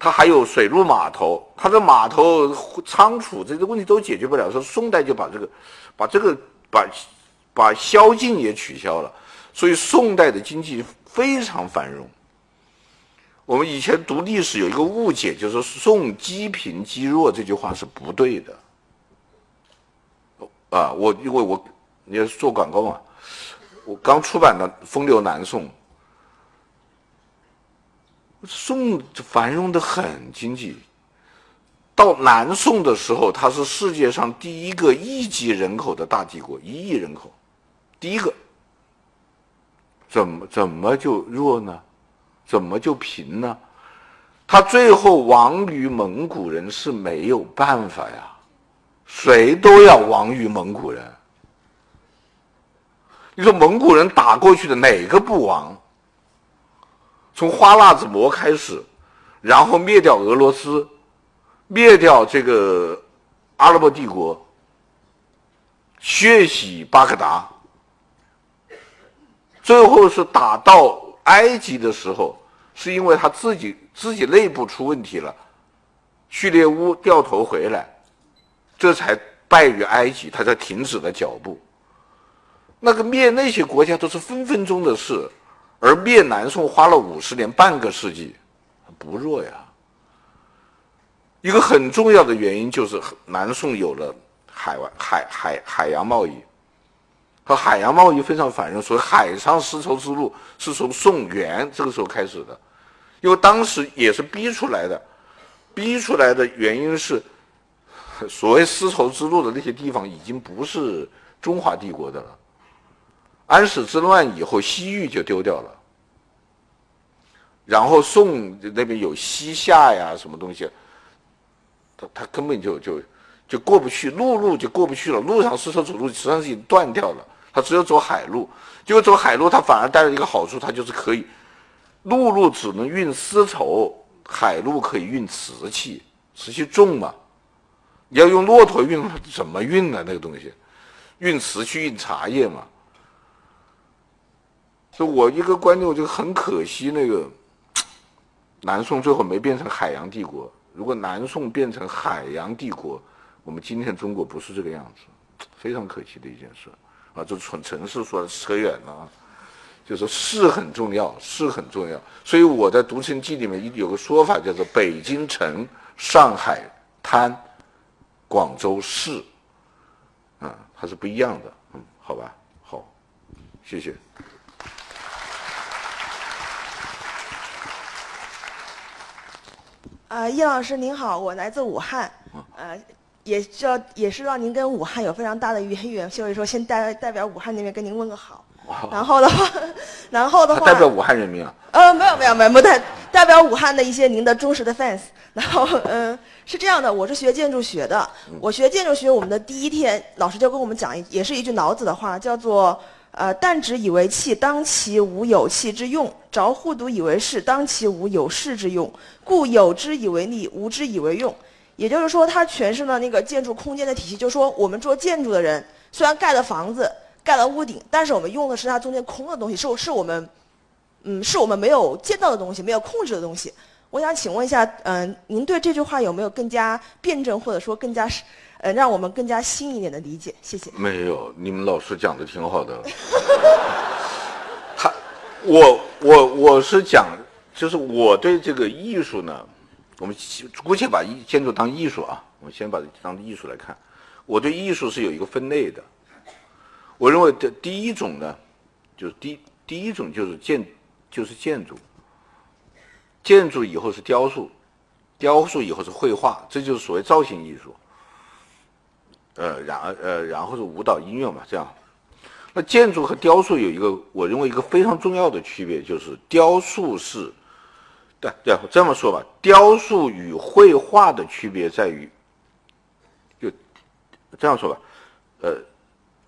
它还有水陆码头，它的码头仓储这些问题都解决不了，说宋代就把这个，把这个把把宵禁也取消了。所以宋代的经济非常繁荣。我们以前读历史有一个误解，就是宋积贫积弱这句话是不对的。啊，我因为我你要做广告嘛，我刚出版的《风流南宋》，宋繁荣的很经济。到南宋的时候，它是世界上第一个一级人口的大帝国，一亿人口，第一个。怎么怎么就弱呢？怎么就贫呢？他最后亡于蒙古人是没有办法呀，谁都要亡于蒙古人。你说蒙古人打过去的哪个不亡？从花剌子模开始，然后灭掉俄罗斯，灭掉这个阿拉伯帝国，血洗巴格达。最后是打到埃及的时候，是因为他自己自己内部出问题了，序列乌掉头回来，这才败于埃及，他才停止了脚步。那个灭那些国家都是分分钟的事，而灭南宋花了五十年，半个世纪，不弱呀。一个很重要的原因就是南宋有了海外海海海洋贸易。和海洋贸易非常繁荣，所以海上丝绸之路是从宋元这个时候开始的，因为当时也是逼出来的，逼出来的原因是，所谓丝绸之路的那些地方已经不是中华帝国的了，安史之乱以后西域就丢掉了，然后宋那边有西夏呀什么东西，他他根本就就就过不去，陆路就过不去了，陆上丝绸之路实际上是已经断掉了。他只有走海路，结果走海路，他反而带来一个好处，他就是可以，陆路只能运丝绸，海路可以运瓷器，瓷器重嘛，你要用骆驼运，怎么运呢？那个东西，运瓷器、运茶叶嘛。就我一个观点，我觉得很可惜，那个南宋最后没变成海洋帝国。如果南宋变成海洋帝国，我们今天中国不是这个样子，非常可惜的一件事。啊，就从城市说扯远了啊，就是市很重要，市很重要。所以我在《读城记》里面有个说法，叫做“北京城，上海滩，广州市”，啊，它是不一样的。嗯，好吧，好，谢谢。啊，叶老师您好，我来自武汉，呃。也需要，也是让您跟武汉有非常大的渊源，所以说先代代表武汉那边跟您问个好。然后的话，然后的话，代表武汉人民啊？呃，没有没有没有，不代代表武汉的一些您的忠实的 fans。然后嗯、呃，是这样的，我是学建筑学的，我学建筑学，我们的第一天老师就跟我们讲一，也是一句老子的话，叫做呃，但直以为器，当其无有器之用；着户牘以为室，当其无有室之用。故有之以为利，无之以为用。也就是说，它诠释了那个建筑空间的体系。就是说，我们做建筑的人，虽然盖了房子、盖了屋顶，但是我们用的是它中间空的东西，是是我们，嗯，是我们没有见到的东西，没有控制的东西。我想请问一下，嗯、您对这句话有没有更加辩证，或者说更加是，呃，让我们更加新一点的理解？谢谢。没有，你们老师讲的挺好的。他，我我我是讲，就是我对这个艺术呢，我们姑且把艺建筑当艺术啊，我们先把它当艺术来看。我对艺术是有一个分类的。我认为的第一种呢，就是第第一种就是建，就是建筑。建筑以后是雕塑，雕塑以后是绘画，这就是所谓造型艺术。呃，然呃，然后是舞蹈、音乐嘛，这样。那建筑和雕塑有一个，我认为一个非常重要的区别，就是雕塑是，对对，这么说吧，雕塑与绘画的区别在于，就这样说吧，呃，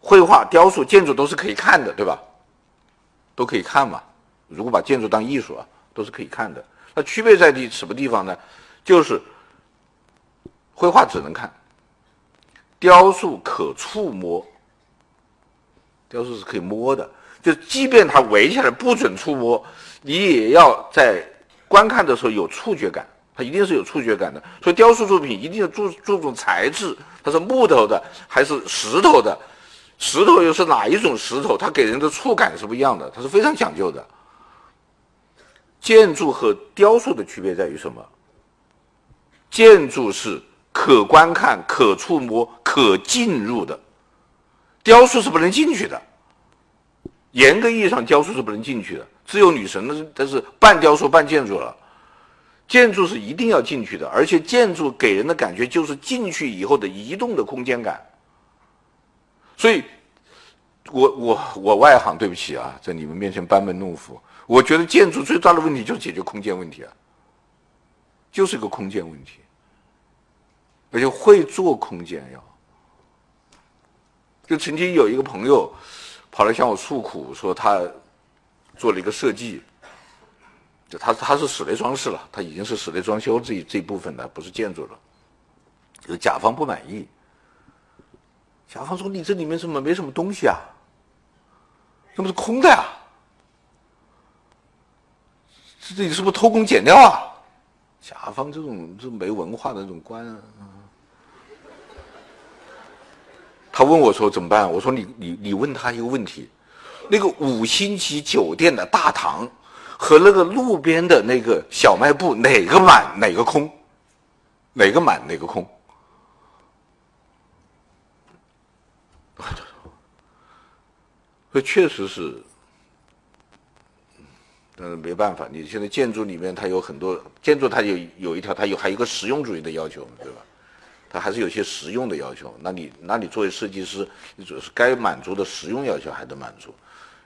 绘画、雕塑、建筑都是可以看的，对吧？都可以看嘛。如果把建筑当艺术啊，都是可以看的。那区别在地什么地方呢？就是绘画只能看，雕塑可触摸。雕塑是可以摸的，就即便它围起来不准触摸，你也要在观看的时候有触觉感，它一定是有触觉感的。所以雕塑作品一定要注注重材质，它是木头的还是石头的，石头又是哪一种石头，它给人的触感是不一样的，它是非常讲究的。建筑和雕塑的区别在于什么？建筑是可观看、可触摸、可进入的，雕塑是不能进去的。严格意义上，雕塑是不能进去的，只有女神的，但是半雕塑半建筑了。建筑是一定要进去的，而且建筑给人的感觉就是进去以后的移动的空间感。所以，我我我外行，对不起啊，在你们面前班门弄斧。我觉得建筑最大的问题就是解决空间问题啊，就是一个空间问题，而且会做空间要。就曾经有一个朋友跑来向我诉苦，说他做了一个设计，就他他是室内装饰了，他已经是室内装修这一这一部分的，不是建筑了。就甲方不满意，甲方说：“你这里面怎么没什么东西啊？这不是空的呀？”这里是不是偷工减料啊？甲方这种这没文化的这种官啊，他问我说怎么办？我说你你你问他一个问题，那个五星级酒店的大堂和那个路边的那个小卖部哪个满哪个空？哪个满哪个空？这确实是。但是没办法，你现在建筑里面它有很多建筑，它有有一条，它有还有一个实用主义的要求，对吧？它还是有些实用的要求。那你那你作为设计师，你主要是该满足的实用要求还得满足。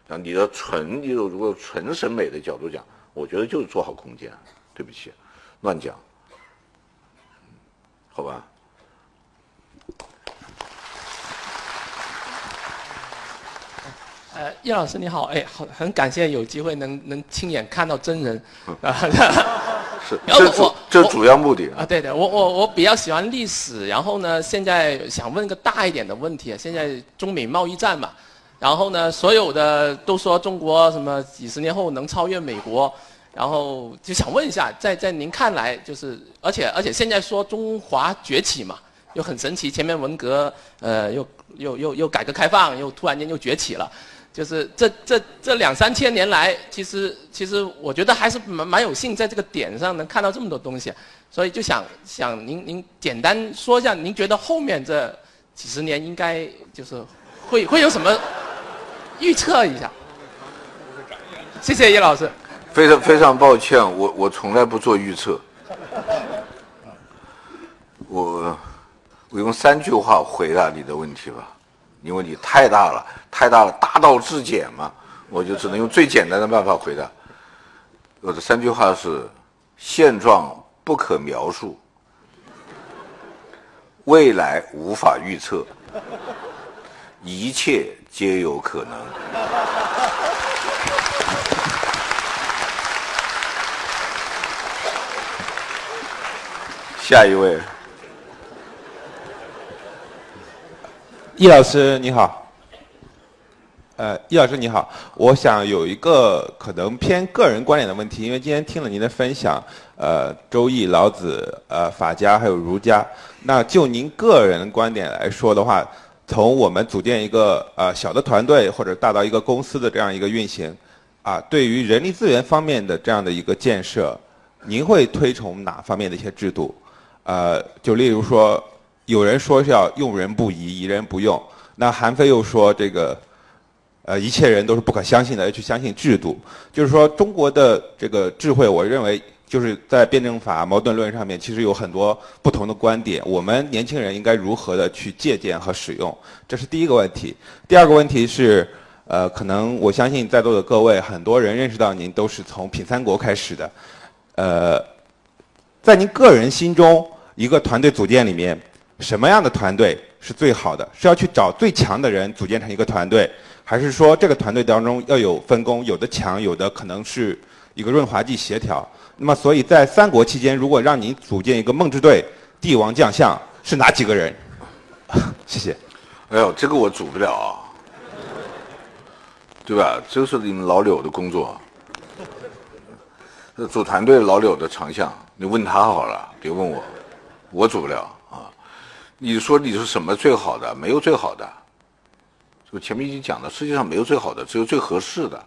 啊，你的纯，你如果纯审美的角度讲，我觉得就是做好空间。对不起，乱讲，好吧？呃，叶老师你好，哎，很，很感谢有机会能能亲眼看到真人，啊，是，这主这主要目的啊，对对，我我我比较喜欢历史，然后呢，现在想问个大一点的问题，现在中美贸易战嘛，然后呢，所有的都说中国什么几十年后能超越美国，然后就想问一下，在在您看来，就是而且而且现在说中华崛起嘛，又很神奇，前面文革，呃，又又又又改革开放，又突然间又崛起了。就是这这这两三千年来，其实其实我觉得还是蛮蛮有幸在这个点上能看到这么多东西，所以就想想您您简单说一下，您觉得后面这几十年应该就是会会有什么预测一下？谢谢叶老师。非常非常抱歉，我我从来不做预测。我我用三句话回答你的问题吧。因为你太大了，太大了，大道至简嘛，我就只能用最简单的办法回答。我的三句话是：现状不可描述，未来无法预测，一切皆有可能。下一位。易老师你好，呃，易老师你好，我想有一个可能偏个人观点的问题，因为今天听了您的分享，呃，周易、老子、呃，法家还有儒家，那就您个人观点来说的话，从我们组建一个呃小的团队或者大到一个公司的这样一个运行，啊，对于人力资源方面的这样的一个建设，您会推崇哪方面的一些制度？呃，就例如说，有人说是要用人不疑，疑人不用，那韩非又说这个。呃，一切人都是不可相信的，要去相信制度。就是说，中国的这个智慧，我认为就是在辩证法矛盾论上面，其实有很多不同的观点。我们年轻人应该如何的去借鉴和使用？这是第一个问题。第二个问题是，呃，可能我相信在座的各位，很多人认识到您都是从品三国开始的。呃，在您个人心中，一个团队组建里面，什么样的团队是最好的？是要去找最强的人组建成一个团队？还是说这个团队当中要有分工，有的强，有的可能是一个润滑剂协调。那么，所以在三国期间，如果让您组建一个梦之队，帝王将相是哪几个人？谢谢。哎呦，这个我组不了啊，对吧？这是你们老柳的工作。组团队老柳的长项，你问他好了，别问我，我组不了。你说你是什么最好的？没有最好的。就前面已经讲了，世界上没有最好的，只有最合适的，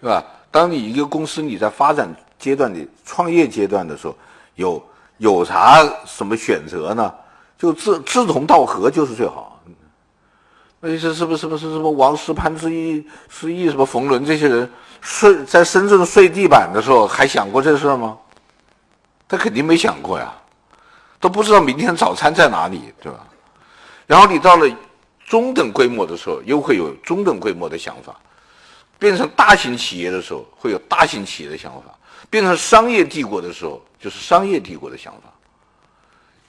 对吧？当你一个公司你在发展阶段的创业阶段的时候，有有啥什么选择呢？就志志同道合就是最好。那些是不是不是什么王石、潘石屹、石屹什么冯仑这些人睡在深圳睡地板的时候，还想过这事吗？他肯定没想过呀，都不知道明天早餐在哪里，对吧？然后你到了。中等规模的时候，又会有中等规模的想法；变成大型企业的时候，会有大型企业的想法；变成商业帝国的时候，就是商业帝国的想法。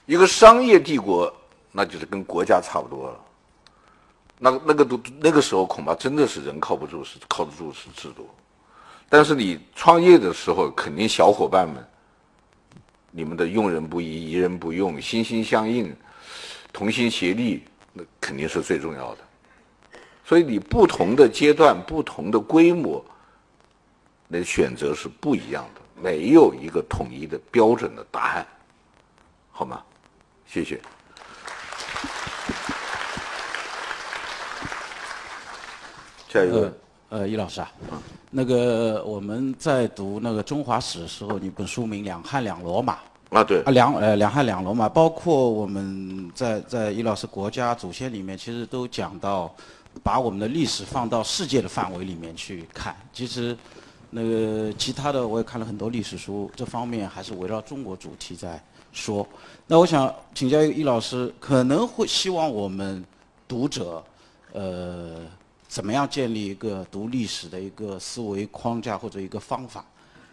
一个商业帝国，那就是跟国家差不多了。那那个都那个时候，恐怕真的是人靠不住，是靠得住是制度。但是你创业的时候，肯定小伙伴们，你们的用人不疑，疑人不用，心心相印，同心协力。那肯定是最重要的，所以你不同的阶段、不同的规模，那选择是不一样的，没有一个统一的标准的答案，好吗？谢谢。下一个，呃，呃，易老师啊，那个我们在读那个中华史的时候，你本书名《两汉两罗马》。啊，对啊，两呃两汉两罗马，包括我们在在易老师国家祖先里面，其实都讲到，把我们的历史放到世界的范围里面去看。其实，那个其他的我也看了很多历史书，这方面还是围绕中国主题在说。那我想请教易老师，可能会希望我们读者，呃，怎么样建立一个读历史的一个思维框架或者一个方法？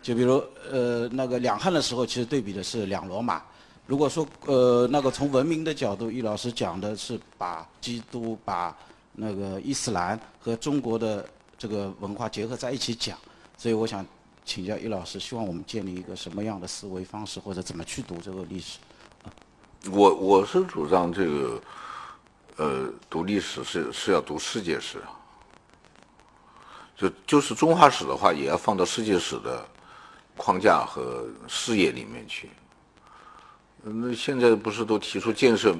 就比如，呃，那个两汉的时候，其实对比的是两罗马。如果说，呃，那个从文明的角度，易老师讲的是把基督、把那个伊斯兰和中国的这个文化结合在一起讲。所以我想请教易老师，希望我们建立一个什么样的思维方式，或者怎么去读这个历史？我我是主张这个，呃，读历史是是要读世界史啊。就就是中华史的话，也要放到世界史的。框架和视野里面去。那现在不是都提出建设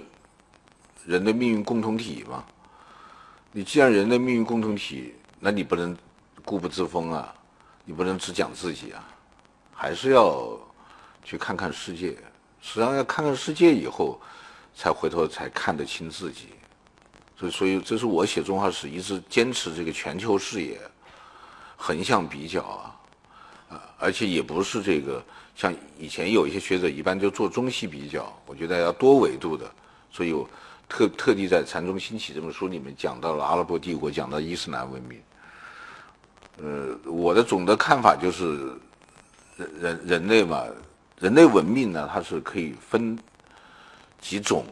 人类命运共同体吗？你既然人类命运共同体，那你不能固步自封啊，你不能只讲自己啊，还是要去看看世界。实际上要看看世界以后，才回头才看得清自己。所以，所以这是我写中华史一直坚持这个全球视野，横向比较啊。啊，而且也不是这个，像以前有一些学者一般就做中西比较，我觉得要多维度的，所以我特特地在《禅宗兴起》这本书里面讲到了阿拉伯帝国，讲到伊斯兰文明。呃，我的总的看法就是，人人类嘛，人类文明呢，它是可以分几种，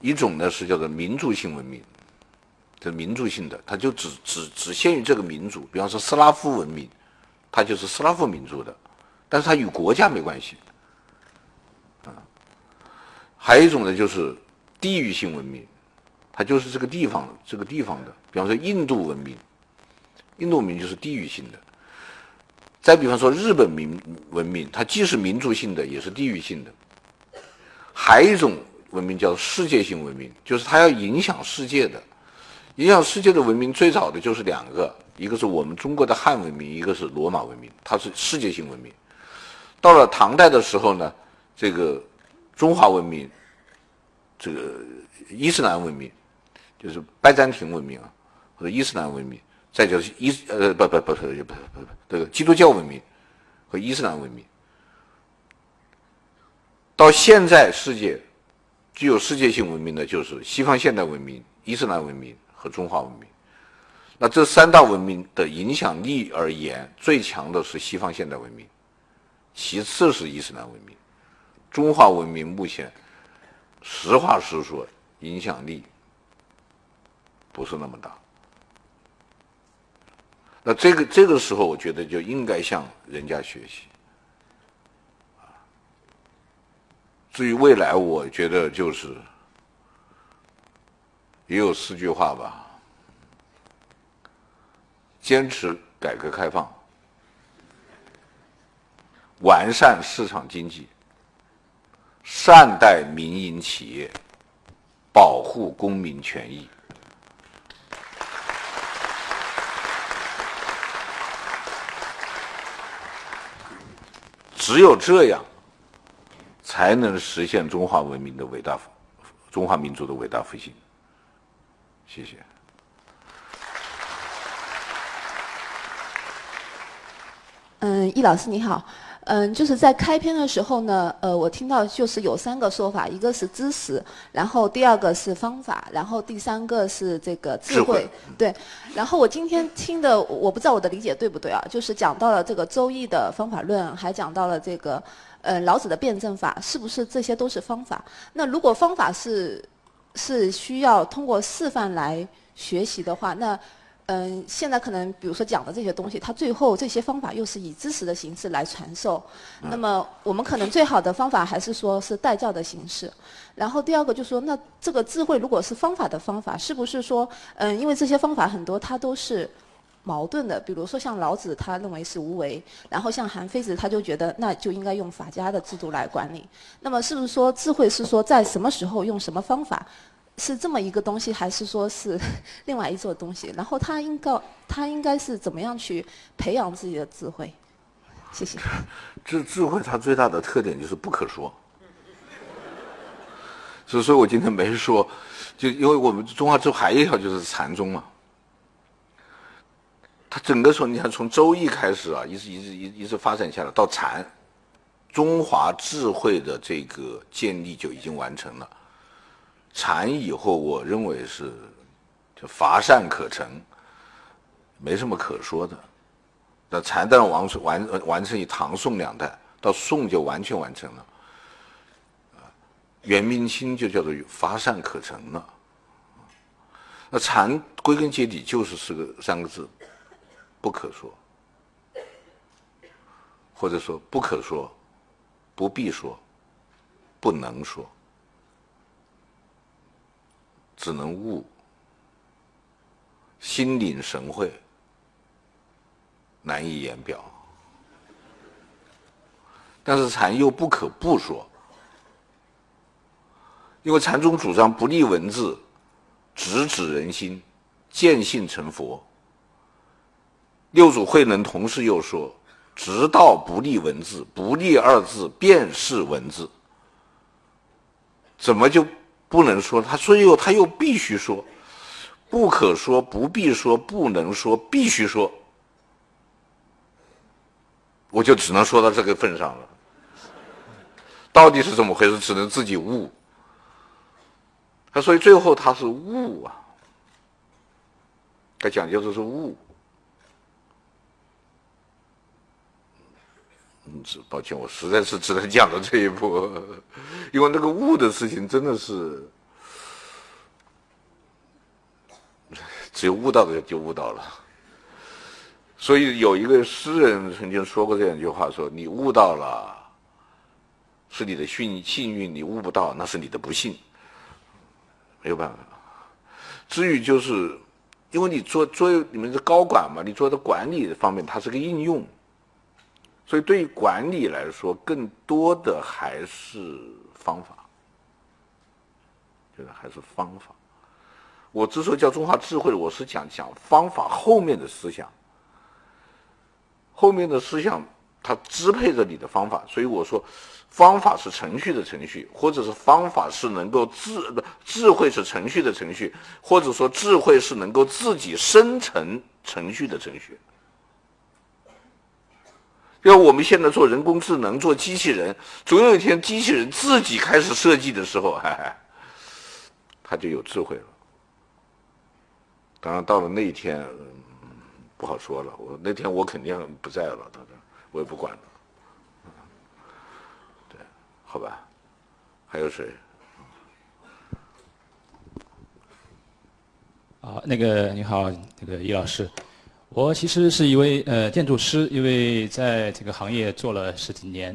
一种呢是叫做民族性文明，这民族性的，它就只只只限于这个民族，比方说斯拉夫文明。它就是斯拉夫民族的，但是它与国家没关系，啊，还有一种呢，就是地域性文明，它就是这个地方这个地方的。比方说印度文明，印度文明就是地域性的。再比方说日本民文明，它既是民族性的，也是地域性的。还有一种文明叫世界性文明，就是它要影响世界的。影响世界的文明最早的就是两个，一个是我们中国的汉文明，一个是罗马文明，它是世界性文明。到了唐代的时候呢，这个中华文明，这个伊斯兰文明，就是拜占庭文明啊，或者伊斯兰文明。再就是伊呃不不不不不不这个基督教文明和伊斯兰文明，到现在世界具有世界性文明的，就是西方现代文明、伊斯兰文明中华文明。那这三大文明的影响力而言，最强的是西方现代文明，其次是伊斯兰文明，中华文明目前实话实说，影响力不是那么大。那这个这个时候，我觉得就应该向人家学习。至于未来，我觉得就是也有四句话吧：坚持改革开放，完善市场经济，善待民营企业，保护公民权益。只有这样，才能实现中华文明的伟大，中华民族的伟大复兴。谢谢。嗯，易老师你好。嗯，就是在开篇的时候呢，呃，我听到就是有三个说法，一个是知识，然后第二个是方法，然后第三个是这个智慧。智慧。对，然后我今天听的，我不知道我的理解对不对啊？就是讲到了这个《周易》的方法论，还讲到了这个，呃，老子的辩证法，是不是这些都是方法？那如果方法是是需要通过示范来学习的话，那嗯，现在可能比如说讲的这些东西，它最后这些方法又是以知识的形式来传授。那么我们可能最好的方法还是说是带教的形式。然后第二个就是说，那这个智慧如果是方法的方法，是不是说嗯，因为这些方法很多它都是矛盾的。比如说像老子他认为是无为，然后像韩非子他就觉得那就应该用法家的制度来管理。那么是不是说智慧是说在什么时候用什么方法？是这么一个东西，还是说是 另外一座东西？然后他应该他应该是怎么样去培养自己的智慧？谢谢。智智慧它最大的特点就是不可说，所以说我今天没说，就因为我们中华之后还有一条就是禅宗嘛。它整个从你看从周易开始啊，一直一直一一直发展下来到禅，中华智慧的这个建立就已经完成了。禅以后，我认为是就乏善可陈，没什么可说的。那禅但完完完成于唐宋两代，到宋就完全完成了。元明清就叫做乏善可陈了。那禅归根结底就是四个三个字：不可说，或者说不可说，不必说，不能说。只能悟，心领神会，难以言表。但是禅又不可不说，因为禅宗主张不立文字，直指人心，见性成佛。六祖慧能同时又说：“直道不立文字，不立二字便是文字。”怎么就？不能说，他说又他又必须说，不可说，不必说，不能说，必须说，我就只能说到这个份上了。到底是怎么回事？只能自己悟。他所以最后他是悟啊，他讲究的是悟。嗯，抱歉，我实在是只能讲到这一步，因为那个悟的事情真的是，只有悟到的就悟到了。所以有一个诗人曾经说过这样一句话：说你悟到了，是你的幸幸运；你悟不到，那是你的不幸。没有办法。至于就是，因为你做作为你们是高管嘛，你做的管理方面，它是个应用，所以对于管理来说，更多的还是方法，就是还是方法。我之所以叫中华智慧，我是讲讲方法后面的思想，后面的思想它支配着你的方法，所以我说。方法是程序的程序，或者是方法是能够智不智慧是程序的程序，或者说智慧是能够自己生成程序的程序。要我们现在做人工智能、做机器人，总有一天机器人自己开始设计的时候，嘿嘿，它就有智慧了。当然，到了那一天，不好说了。我那天我肯定不在了，我也不管了。好吧，还有谁？啊，那个你好，那个易老师，我其实是一位呃建筑师，因为在这个行业做了十几年。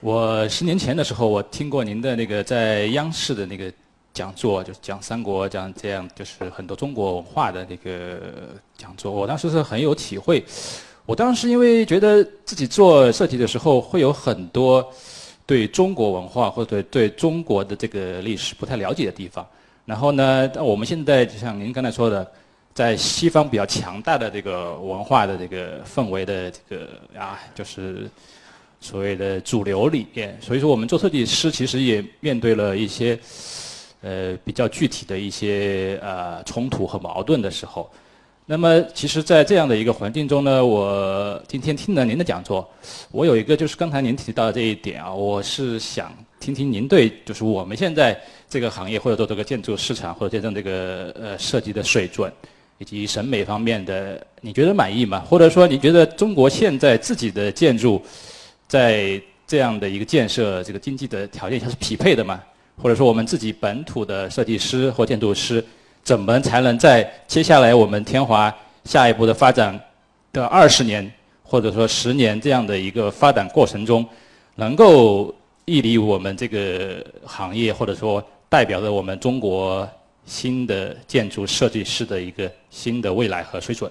我十年前的时候，我听过您的那个在央视的那个讲座，就是讲三国，讲这样就是很多中国文化的那个讲座。我当时是很有体会。我当时因为觉得自己做设计的时候会有很多。对中国文化或者对中国的这个历史不太了解的地方，然后呢，我们现在就像您刚才说的，在西方比较强大的这个文化的这个氛围的这个啊，就是所谓的主流里面，所以说我们做设计师其实也面对了一些呃比较具体的一些呃冲突和矛盾的时候。那么，其实，在这样的一个环境中呢，我今天听了您的讲座，我有一个就是刚才您提到的这一点啊，我是想听听您对就是我们现在这个行业或者说这个建筑市场或者这种这个呃设计的水准以及审美方面的，你觉得满意吗？或者说，你觉得中国现在自己的建筑在这样的一个建设这个经济的条件下是匹配的吗？或者说，我们自己本土的设计师或建筑师？怎么才能在接下来我们天华下一步的发展的二十年或者说十年这样的一个发展过程中，能够屹立我们这个行业，或者说代表着我们中国新的建筑设计师的一个新的未来和水准？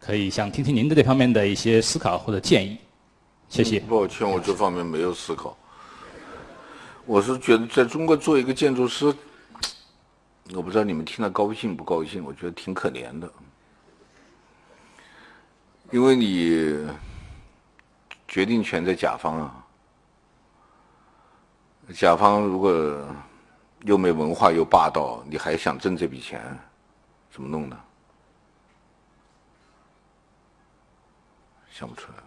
可以想听听您的这方面的一些思考或者建议。谢谢。抱歉，我这方面没有思考。我是觉得在中国做一个建筑师。我不知道你们听了高兴不高兴？我觉得挺可怜的，因为你决定权在甲方啊。甲方如果又没文化又霸道，你还想挣这笔钱，怎么弄呢？想不出来。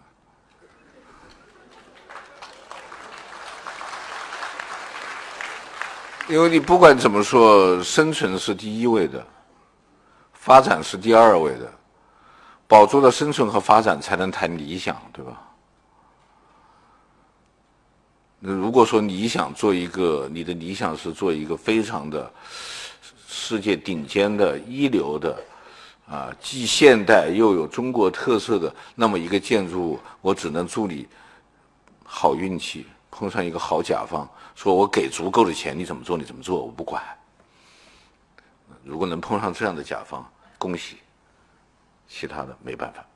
因为你不管怎么说，生存是第一位的，发展是第二位的，保住了生存和发展，才能谈理想，对吧？那如果说你想做一个，你的理想是做一个非常的世界顶尖的一流的啊，既现代又有中国特色的那么一个建筑物，我只能祝你好运气，碰上一个好甲方。说我给足够的钱，你怎么做你怎么做，我不管。如果能碰上这样的甲方，恭喜。其他的没办法。